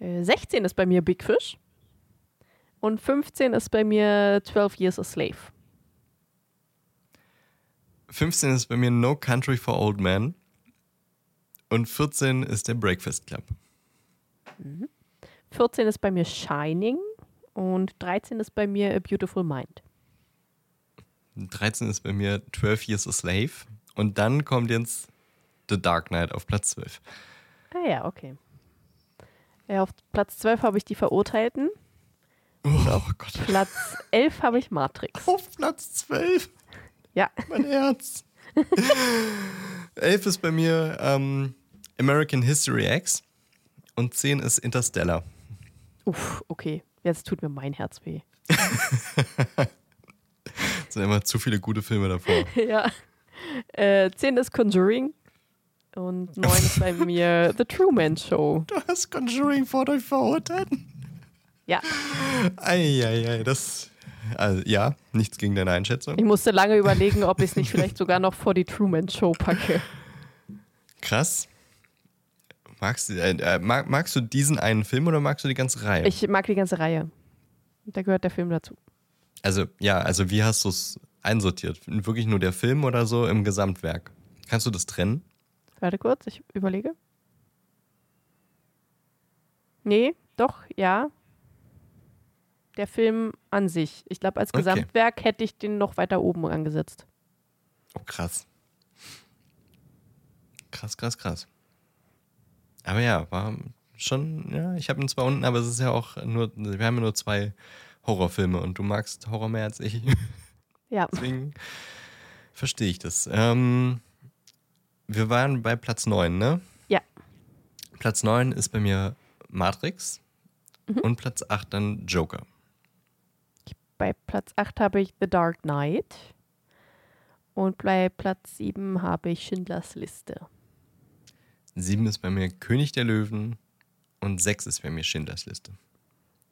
Speaker 2: Äh, 16 ist bei mir Big Fish. Und 15 ist bei mir 12 Years a Slave.
Speaker 1: 15 ist bei mir No Country for Old Men. Und 14 ist der Breakfast Club.
Speaker 2: 14 ist bei mir Shining. Und 13 ist bei mir A Beautiful Mind.
Speaker 1: 13 ist bei mir 12 Years a Slave. Und dann kommt jetzt The Dark Knight auf Platz 12.
Speaker 2: Ah ja, okay. Ja, auf Platz 12 habe ich die Verurteilten.
Speaker 1: Oh Gott.
Speaker 2: Platz 11 habe ich Matrix.
Speaker 1: Auf Platz 12.
Speaker 2: Ja.
Speaker 1: Mein Herz. [laughs] 11 ist bei mir ähm, American History X. Und 10 ist Interstellar.
Speaker 2: Uff, okay. Jetzt tut mir mein Herz weh.
Speaker 1: Es [laughs] sind immer zu viele gute Filme davor. [laughs]
Speaker 2: ja. Äh, 10 ist Conjuring. Und 9 ist bei mir The Truman Show.
Speaker 1: Du hast Conjuring vor euch verurteilt.
Speaker 2: Ja.
Speaker 1: Eieiei, das. Also, ja, nichts gegen deine Einschätzung.
Speaker 2: Ich musste lange überlegen, ob ich es nicht vielleicht sogar noch vor die Truman Show packe.
Speaker 1: Krass. Magst du, äh, äh, mag, magst du diesen einen Film oder magst du die ganze Reihe?
Speaker 2: Ich mag die ganze Reihe. Da gehört der Film dazu.
Speaker 1: also, ja, also wie hast du es einsortiert? Wirklich nur der Film oder so im Gesamtwerk? Kannst du das trennen?
Speaker 2: Warte kurz, ich überlege. Nee, doch, ja. Der Film an sich. Ich glaube, als
Speaker 1: Okay.
Speaker 2: Gesamtwerk hätte ich den noch weiter oben angesetzt.
Speaker 1: Oh, krass. Krass, krass, krass. Aber ja, war schon, ja, ich habe ihn zwar unten, aber es ist ja auch nur, wir haben ja nur zwei Horrorfilme und du magst Horror mehr als ich. [laughs]
Speaker 2: Ja.
Speaker 1: Deswegen verstehe ich das. Ähm, wir waren bei Platz 9, ne?
Speaker 2: Ja.
Speaker 1: Platz 9 ist bei mir Matrix
Speaker 2: Mhm.
Speaker 1: und Platz 8 dann Joker.
Speaker 2: Bei Platz 8 habe ich The Dark Knight. Und bei Platz 7 habe ich Schindlers Liste.
Speaker 1: 7 ist bei mir König der Löwen und 6 ist bei mir Schindlers Liste.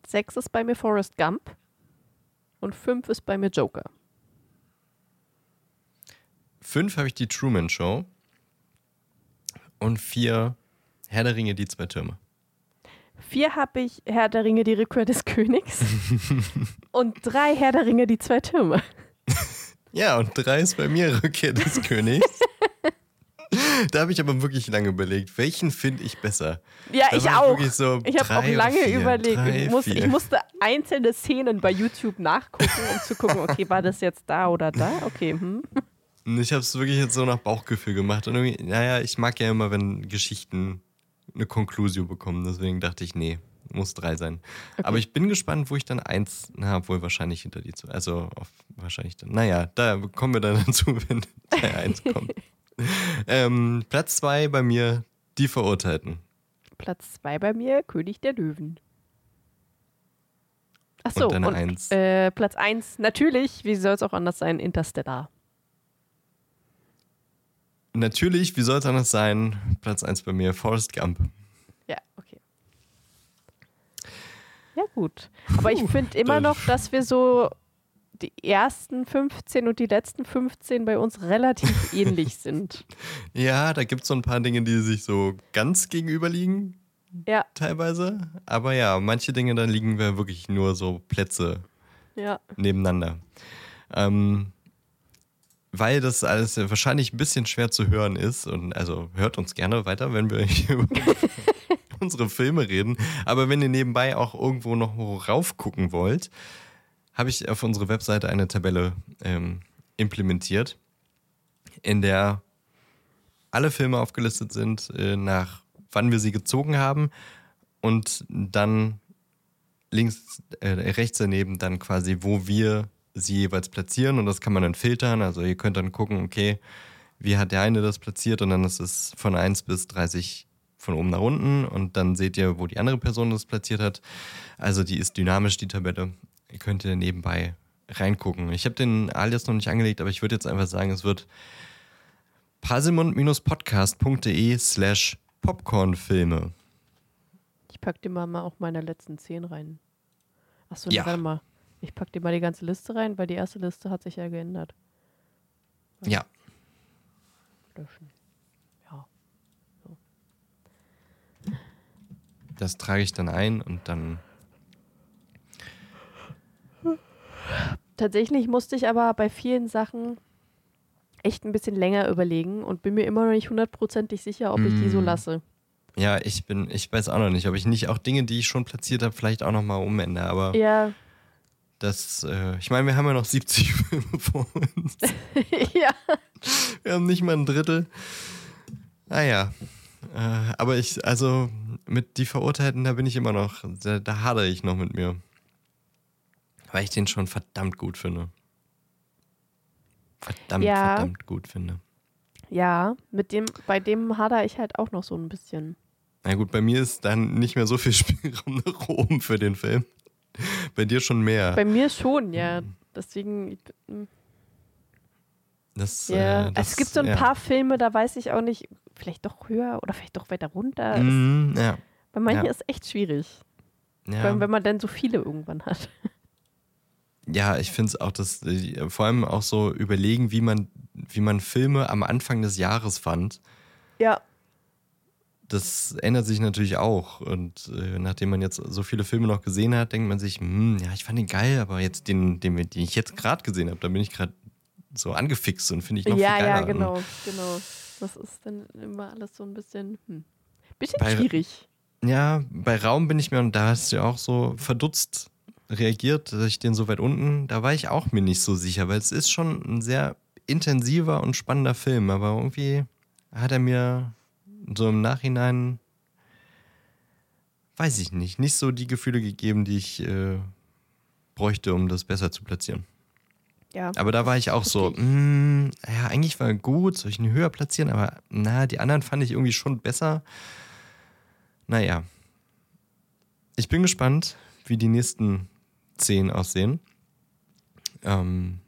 Speaker 2: 6 ist bei mir Forrest Gump. Und 5 ist bei mir Joker.
Speaker 1: 5 habe ich die Truman Show und 4 Herr der Ringe, die zwei Türme.
Speaker 2: 4 habe ich Herr der Ringe, die Rückkehr des Königs. [laughs] und 3 Herr der Ringe, die zwei Türme.
Speaker 1: Ja, und 3 ist bei mir Rückkehr des Königs. Da habe ich aber wirklich lange überlegt, welchen finde ich besser.
Speaker 2: Ja,
Speaker 1: Da
Speaker 2: ich auch.
Speaker 1: so
Speaker 2: ich habe auch
Speaker 1: drei
Speaker 2: lange
Speaker 1: vier,
Speaker 2: überlegt.
Speaker 1: drei,
Speaker 2: ich, muss,
Speaker 1: vier.
Speaker 2: ich musste einzelne Szenen bei YouTube nachgucken, um zu gucken, okay, war das jetzt da oder da? Okay, hm.
Speaker 1: Ich habe es wirklich jetzt so nach Bauchgefühl gemacht. Und irgendwie, naja, ich mag ja immer, wenn Geschichten eine Konklusion bekommen. Deswegen dachte ich, nee, muss drei sein. Aber ich bin gespannt, wo ich dann eins, na, wohl wahrscheinlich hinter die zwei. Also auf, wahrscheinlich dann. Naja, da kommen wir dann [laughs] dazu, wenn Teil eins kommt. [laughs] ähm, Platz zwei bei mir, die Verurteilten.
Speaker 2: Platz 2 bei mir, König der Löwen. Achso,
Speaker 1: Und
Speaker 2: und,
Speaker 1: Eins?
Speaker 2: Äh, Platz 1, natürlich, wie soll es auch anders sein, Interstellar.
Speaker 1: Natürlich, wie soll es anders sein? Platz eins bei mir, Forrest Gump.
Speaker 2: Ja, okay. Ja, gut. Aber ich finde immer noch, dass wir so die ersten 15 und die letzten 15 bei uns relativ [laughs] ähnlich sind.
Speaker 1: Ja, da gibt es so ein paar Dinge, die sich so ganz gegenüberliegen.
Speaker 2: Ja,
Speaker 1: teilweise. Aber ja, manche Dinge, da liegen wir wirklich nur so Plätze
Speaker 2: ja.
Speaker 1: nebeneinander. Ähm, weil das alles wahrscheinlich ein bisschen schwer zu hören ist. Und also hört uns gerne weiter, wenn wir über [laughs] unsere Filme reden. Aber wenn ihr nebenbei auch irgendwo noch raufgucken wollt, habe ich auf unsere Webseite eine Tabelle ähm, implementiert, in der alle Filme aufgelistet sind, äh, nach wann wir sie gezogen haben und dann links, äh, rechts daneben dann quasi, wo wir sie jeweils platzieren und das kann man dann filtern. Also ihr könnt dann gucken, okay, wie hat der eine das platziert und dann ist es von 1 bis 30 von oben nach unten und dann seht ihr, wo die andere Person das platziert hat. Also die ist dynamisch, die Tabelle. Ihr könnt ihr nebenbei reingucken. Ich habe den Alias noch nicht angelegt, aber ich würde jetzt einfach sagen, es wird parsimund-podcast.de slash popcornfilme.
Speaker 2: Ich pack dir mal, auch meine letzten 10 rein. Achso,
Speaker 1: ja.
Speaker 2: warte mal. Ich pack dir mal die ganze Liste rein, weil die erste Liste hat sich ja geändert.
Speaker 1: Ja,
Speaker 2: Löschen. Ja.
Speaker 1: das trage ich dann ein und dann
Speaker 2: Tatsächlich musste ich aber bei vielen Sachen echt ein bisschen länger überlegen und bin mir immer noch nicht hundertprozentig sicher, ob ich die so
Speaker 1: Mm.
Speaker 2: lasse.
Speaker 1: Ja, ich bin, ich weiß auch noch nicht, ob ich nicht auch Dinge, die ich schon platziert habe, vielleicht auch nochmal umändere. Aber
Speaker 2: Ja,
Speaker 1: das, äh, ich meine, wir haben ja noch 70 [laughs] Filme vor uns. [laughs]
Speaker 2: ja.
Speaker 1: Wir haben nicht mal ein Drittel. Naja. Äh, aber ich, also mit die Verurteilten, da bin ich immer noch, da, da hadere ich noch mit mir. Weil ich den schon verdammt gut finde. Verdammt,
Speaker 2: Ja.
Speaker 1: verdammt gut finde.
Speaker 2: Ja, mit dem, bei dem hader ich halt auch noch so ein bisschen.
Speaker 1: Na gut, bei mir ist dann nicht mehr so viel [laughs] Spielraum nach oben für den Film. [laughs] Bei dir schon mehr.
Speaker 2: Bei mir schon, ja. Deswegen, bin-
Speaker 1: Das,
Speaker 2: ja.
Speaker 1: äh, das,
Speaker 2: es gibt so ein
Speaker 1: ja.
Speaker 2: paar Filme, da weiß ich auch nicht, vielleicht doch höher oder vielleicht doch weiter runter. Es-
Speaker 1: Mhm, ja.
Speaker 2: Bei manchen
Speaker 1: ja.
Speaker 2: ist echt schwierig. Vor
Speaker 1: Ja.
Speaker 2: allem, wenn man dann so viele irgendwann hat. [laughs]
Speaker 1: ja, ich finde es auch, dass äh, vor allem auch so überlegen, wie man, wie man Filme am Anfang des Jahres fand.
Speaker 2: Ja.
Speaker 1: Das ändert sich natürlich auch. Und äh, nachdem man jetzt so viele Filme noch gesehen hat, denkt man sich, hm, ja, ich fand den geil, aber jetzt den, den, den ich jetzt gerade gesehen habe, da bin ich gerade so angefixt und finde ich noch
Speaker 2: Ja,
Speaker 1: viel geiler.
Speaker 2: ja, genau, genau. Das ist dann immer alles so ein bisschen, hm, bisschen
Speaker 1: Bei-
Speaker 2: schwierig.
Speaker 1: Ja, bei Raum bin ich mir, und da hast du ja auch so verdutzt reagiert, dass ich den so weit unten, da war ich auch mir nicht so sicher, weil es ist schon ein sehr intensiver und spannender Film, aber irgendwie hat er mir so im Nachhinein, weiß ich nicht, nicht so die Gefühle gegeben, die ich äh, bräuchte, um das besser zu platzieren.
Speaker 2: Ja.
Speaker 1: Aber da war ich auch so, mm, ja, eigentlich war gut, soll ich ihn höher platzieren, aber na, die anderen fand ich irgendwie schon besser. Naja. Ich bin gespannt, wie die nächsten zehn aussehen. Ähm,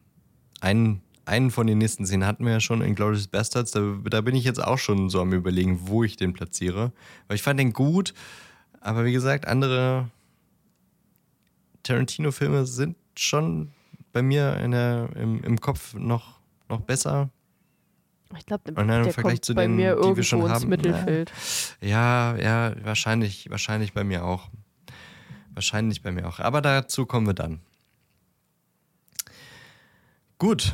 Speaker 1: einen, einen von den nächsten zehn hatten wir ja schon in Glorious Bastards. Da, da bin ich jetzt auch schon so am überlegen, wo ich den platziere. Weil ich fand den gut, aber wie gesagt, andere Tarantino-Filme sind schon bei mir in der, im, im Kopf noch, noch besser.
Speaker 2: Ich glaube, der
Speaker 1: Vergleich
Speaker 2: kommt
Speaker 1: zu
Speaker 2: bei
Speaker 1: denen,
Speaker 2: mir
Speaker 1: die wir
Speaker 2: irgendwo
Speaker 1: schon
Speaker 2: ins
Speaker 1: haben,
Speaker 2: Mittelfeld.
Speaker 1: Ja, ja, wahrscheinlich, wahrscheinlich bei mir auch. Wahrscheinlich bei mir auch. Aber dazu kommen wir dann. Gut.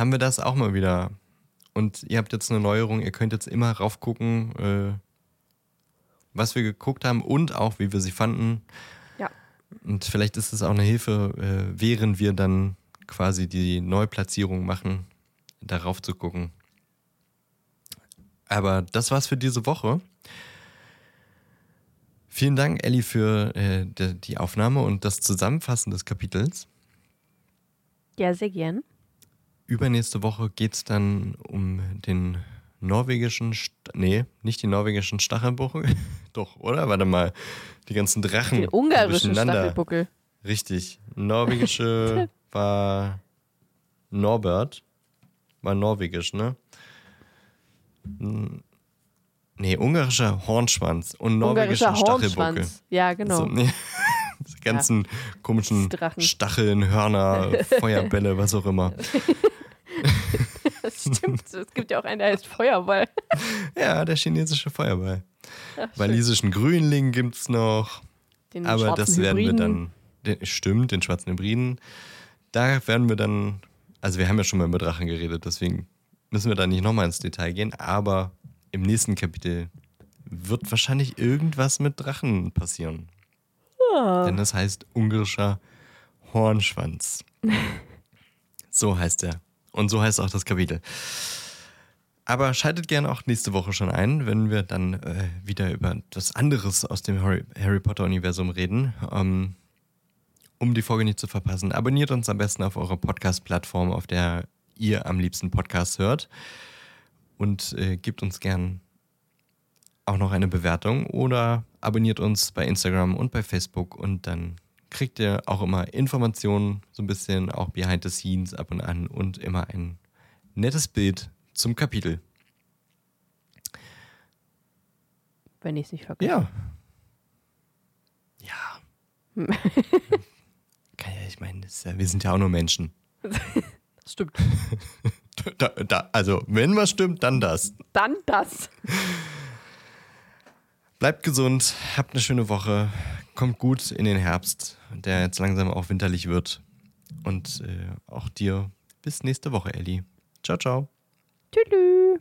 Speaker 1: Haben wir das auch mal wieder. Und ihr habt jetzt eine Neuerung. Ihr könnt jetzt immer raufgucken, äh, was wir geguckt haben und auch, wie wir sie fanden.
Speaker 2: Ja.
Speaker 1: Und vielleicht ist es auch eine Hilfe, äh, während wir dann quasi die Neuplatzierung machen, darauf zu gucken. Aber das war's für diese Woche. Vielen Dank, Elli, für äh, die, die Aufnahme und das Zusammenfassen des Kapitels.
Speaker 2: Ja, sehr gern.
Speaker 1: Übernächste Woche geht's dann um den norwegischen, St nee, nicht den norwegischen Stachelbuckel. [laughs] Doch, oder? Warte mal. Die ganzen Drachen.
Speaker 2: Den ungarischen. Stachelbuckel.
Speaker 1: Richtig. Norwegische [laughs] war Norbert. War norwegisch, ne? Nee, ungarischer Hornschwanz und norwegischer Stachelbuckel.
Speaker 2: Ja, genau.
Speaker 1: So, nee. [laughs] Die ganzen komischen
Speaker 2: Drachen.
Speaker 1: Stacheln, Hörner, Feuerbälle, was auch immer.
Speaker 2: Stimmt. Es gibt ja auch einen, der heißt Feuerball. [laughs]
Speaker 1: Ja, der chinesische Feuerball.
Speaker 2: Ach.
Speaker 1: Walisischen Grünling gibt's noch.
Speaker 2: Den
Speaker 1: Aber das werden wir
Speaker 2: Hybriden.
Speaker 1: dann. Den, stimmt, den schwarzen Hybriden. Da werden wir dann. Also, wir haben ja schon mal über Drachen geredet, deswegen müssen wir da nicht nochmal ins Detail gehen. Aber im nächsten Kapitel wird wahrscheinlich irgendwas mit Drachen passieren.
Speaker 2: Ah.
Speaker 1: Denn das heißt ungarischer Hornschwanz. [laughs] so heißt er. Und so heißt auch das Kapitel. Aber schaltet gerne auch nächste Woche schon ein, wenn wir dann äh, wieder über das anderes aus dem Harry, Harry Potter-Universum reden. Ähm, um die Folge nicht zu verpassen, abonniert uns am besten auf eurer Podcast-Plattform, auf der ihr am liebsten Podcasts hört. Und äh, gebt uns gern auch noch eine Bewertung oder abonniert uns bei Instagram und bei Facebook und dann kriegt ihr auch immer Informationen, so ein bisschen auch behind the scenes ab und an und immer ein nettes Bild zum Kapitel.
Speaker 2: Wenn ich es nicht vergesse.
Speaker 1: Ja. Ja. [laughs] Kann ja, ich meine, ja, wir sind ja auch nur Menschen.
Speaker 2: Das [laughs] stimmt. [laughs]
Speaker 1: Da, da, also, wenn was stimmt, dann das.
Speaker 2: Dann das.
Speaker 1: Bleibt gesund, habt eine schöne Woche, kommt gut in den Herbst, der jetzt langsam auch winterlich wird. Und äh, auch dir bis nächste Woche, Elli. Ciao, ciao.
Speaker 2: Tschüss.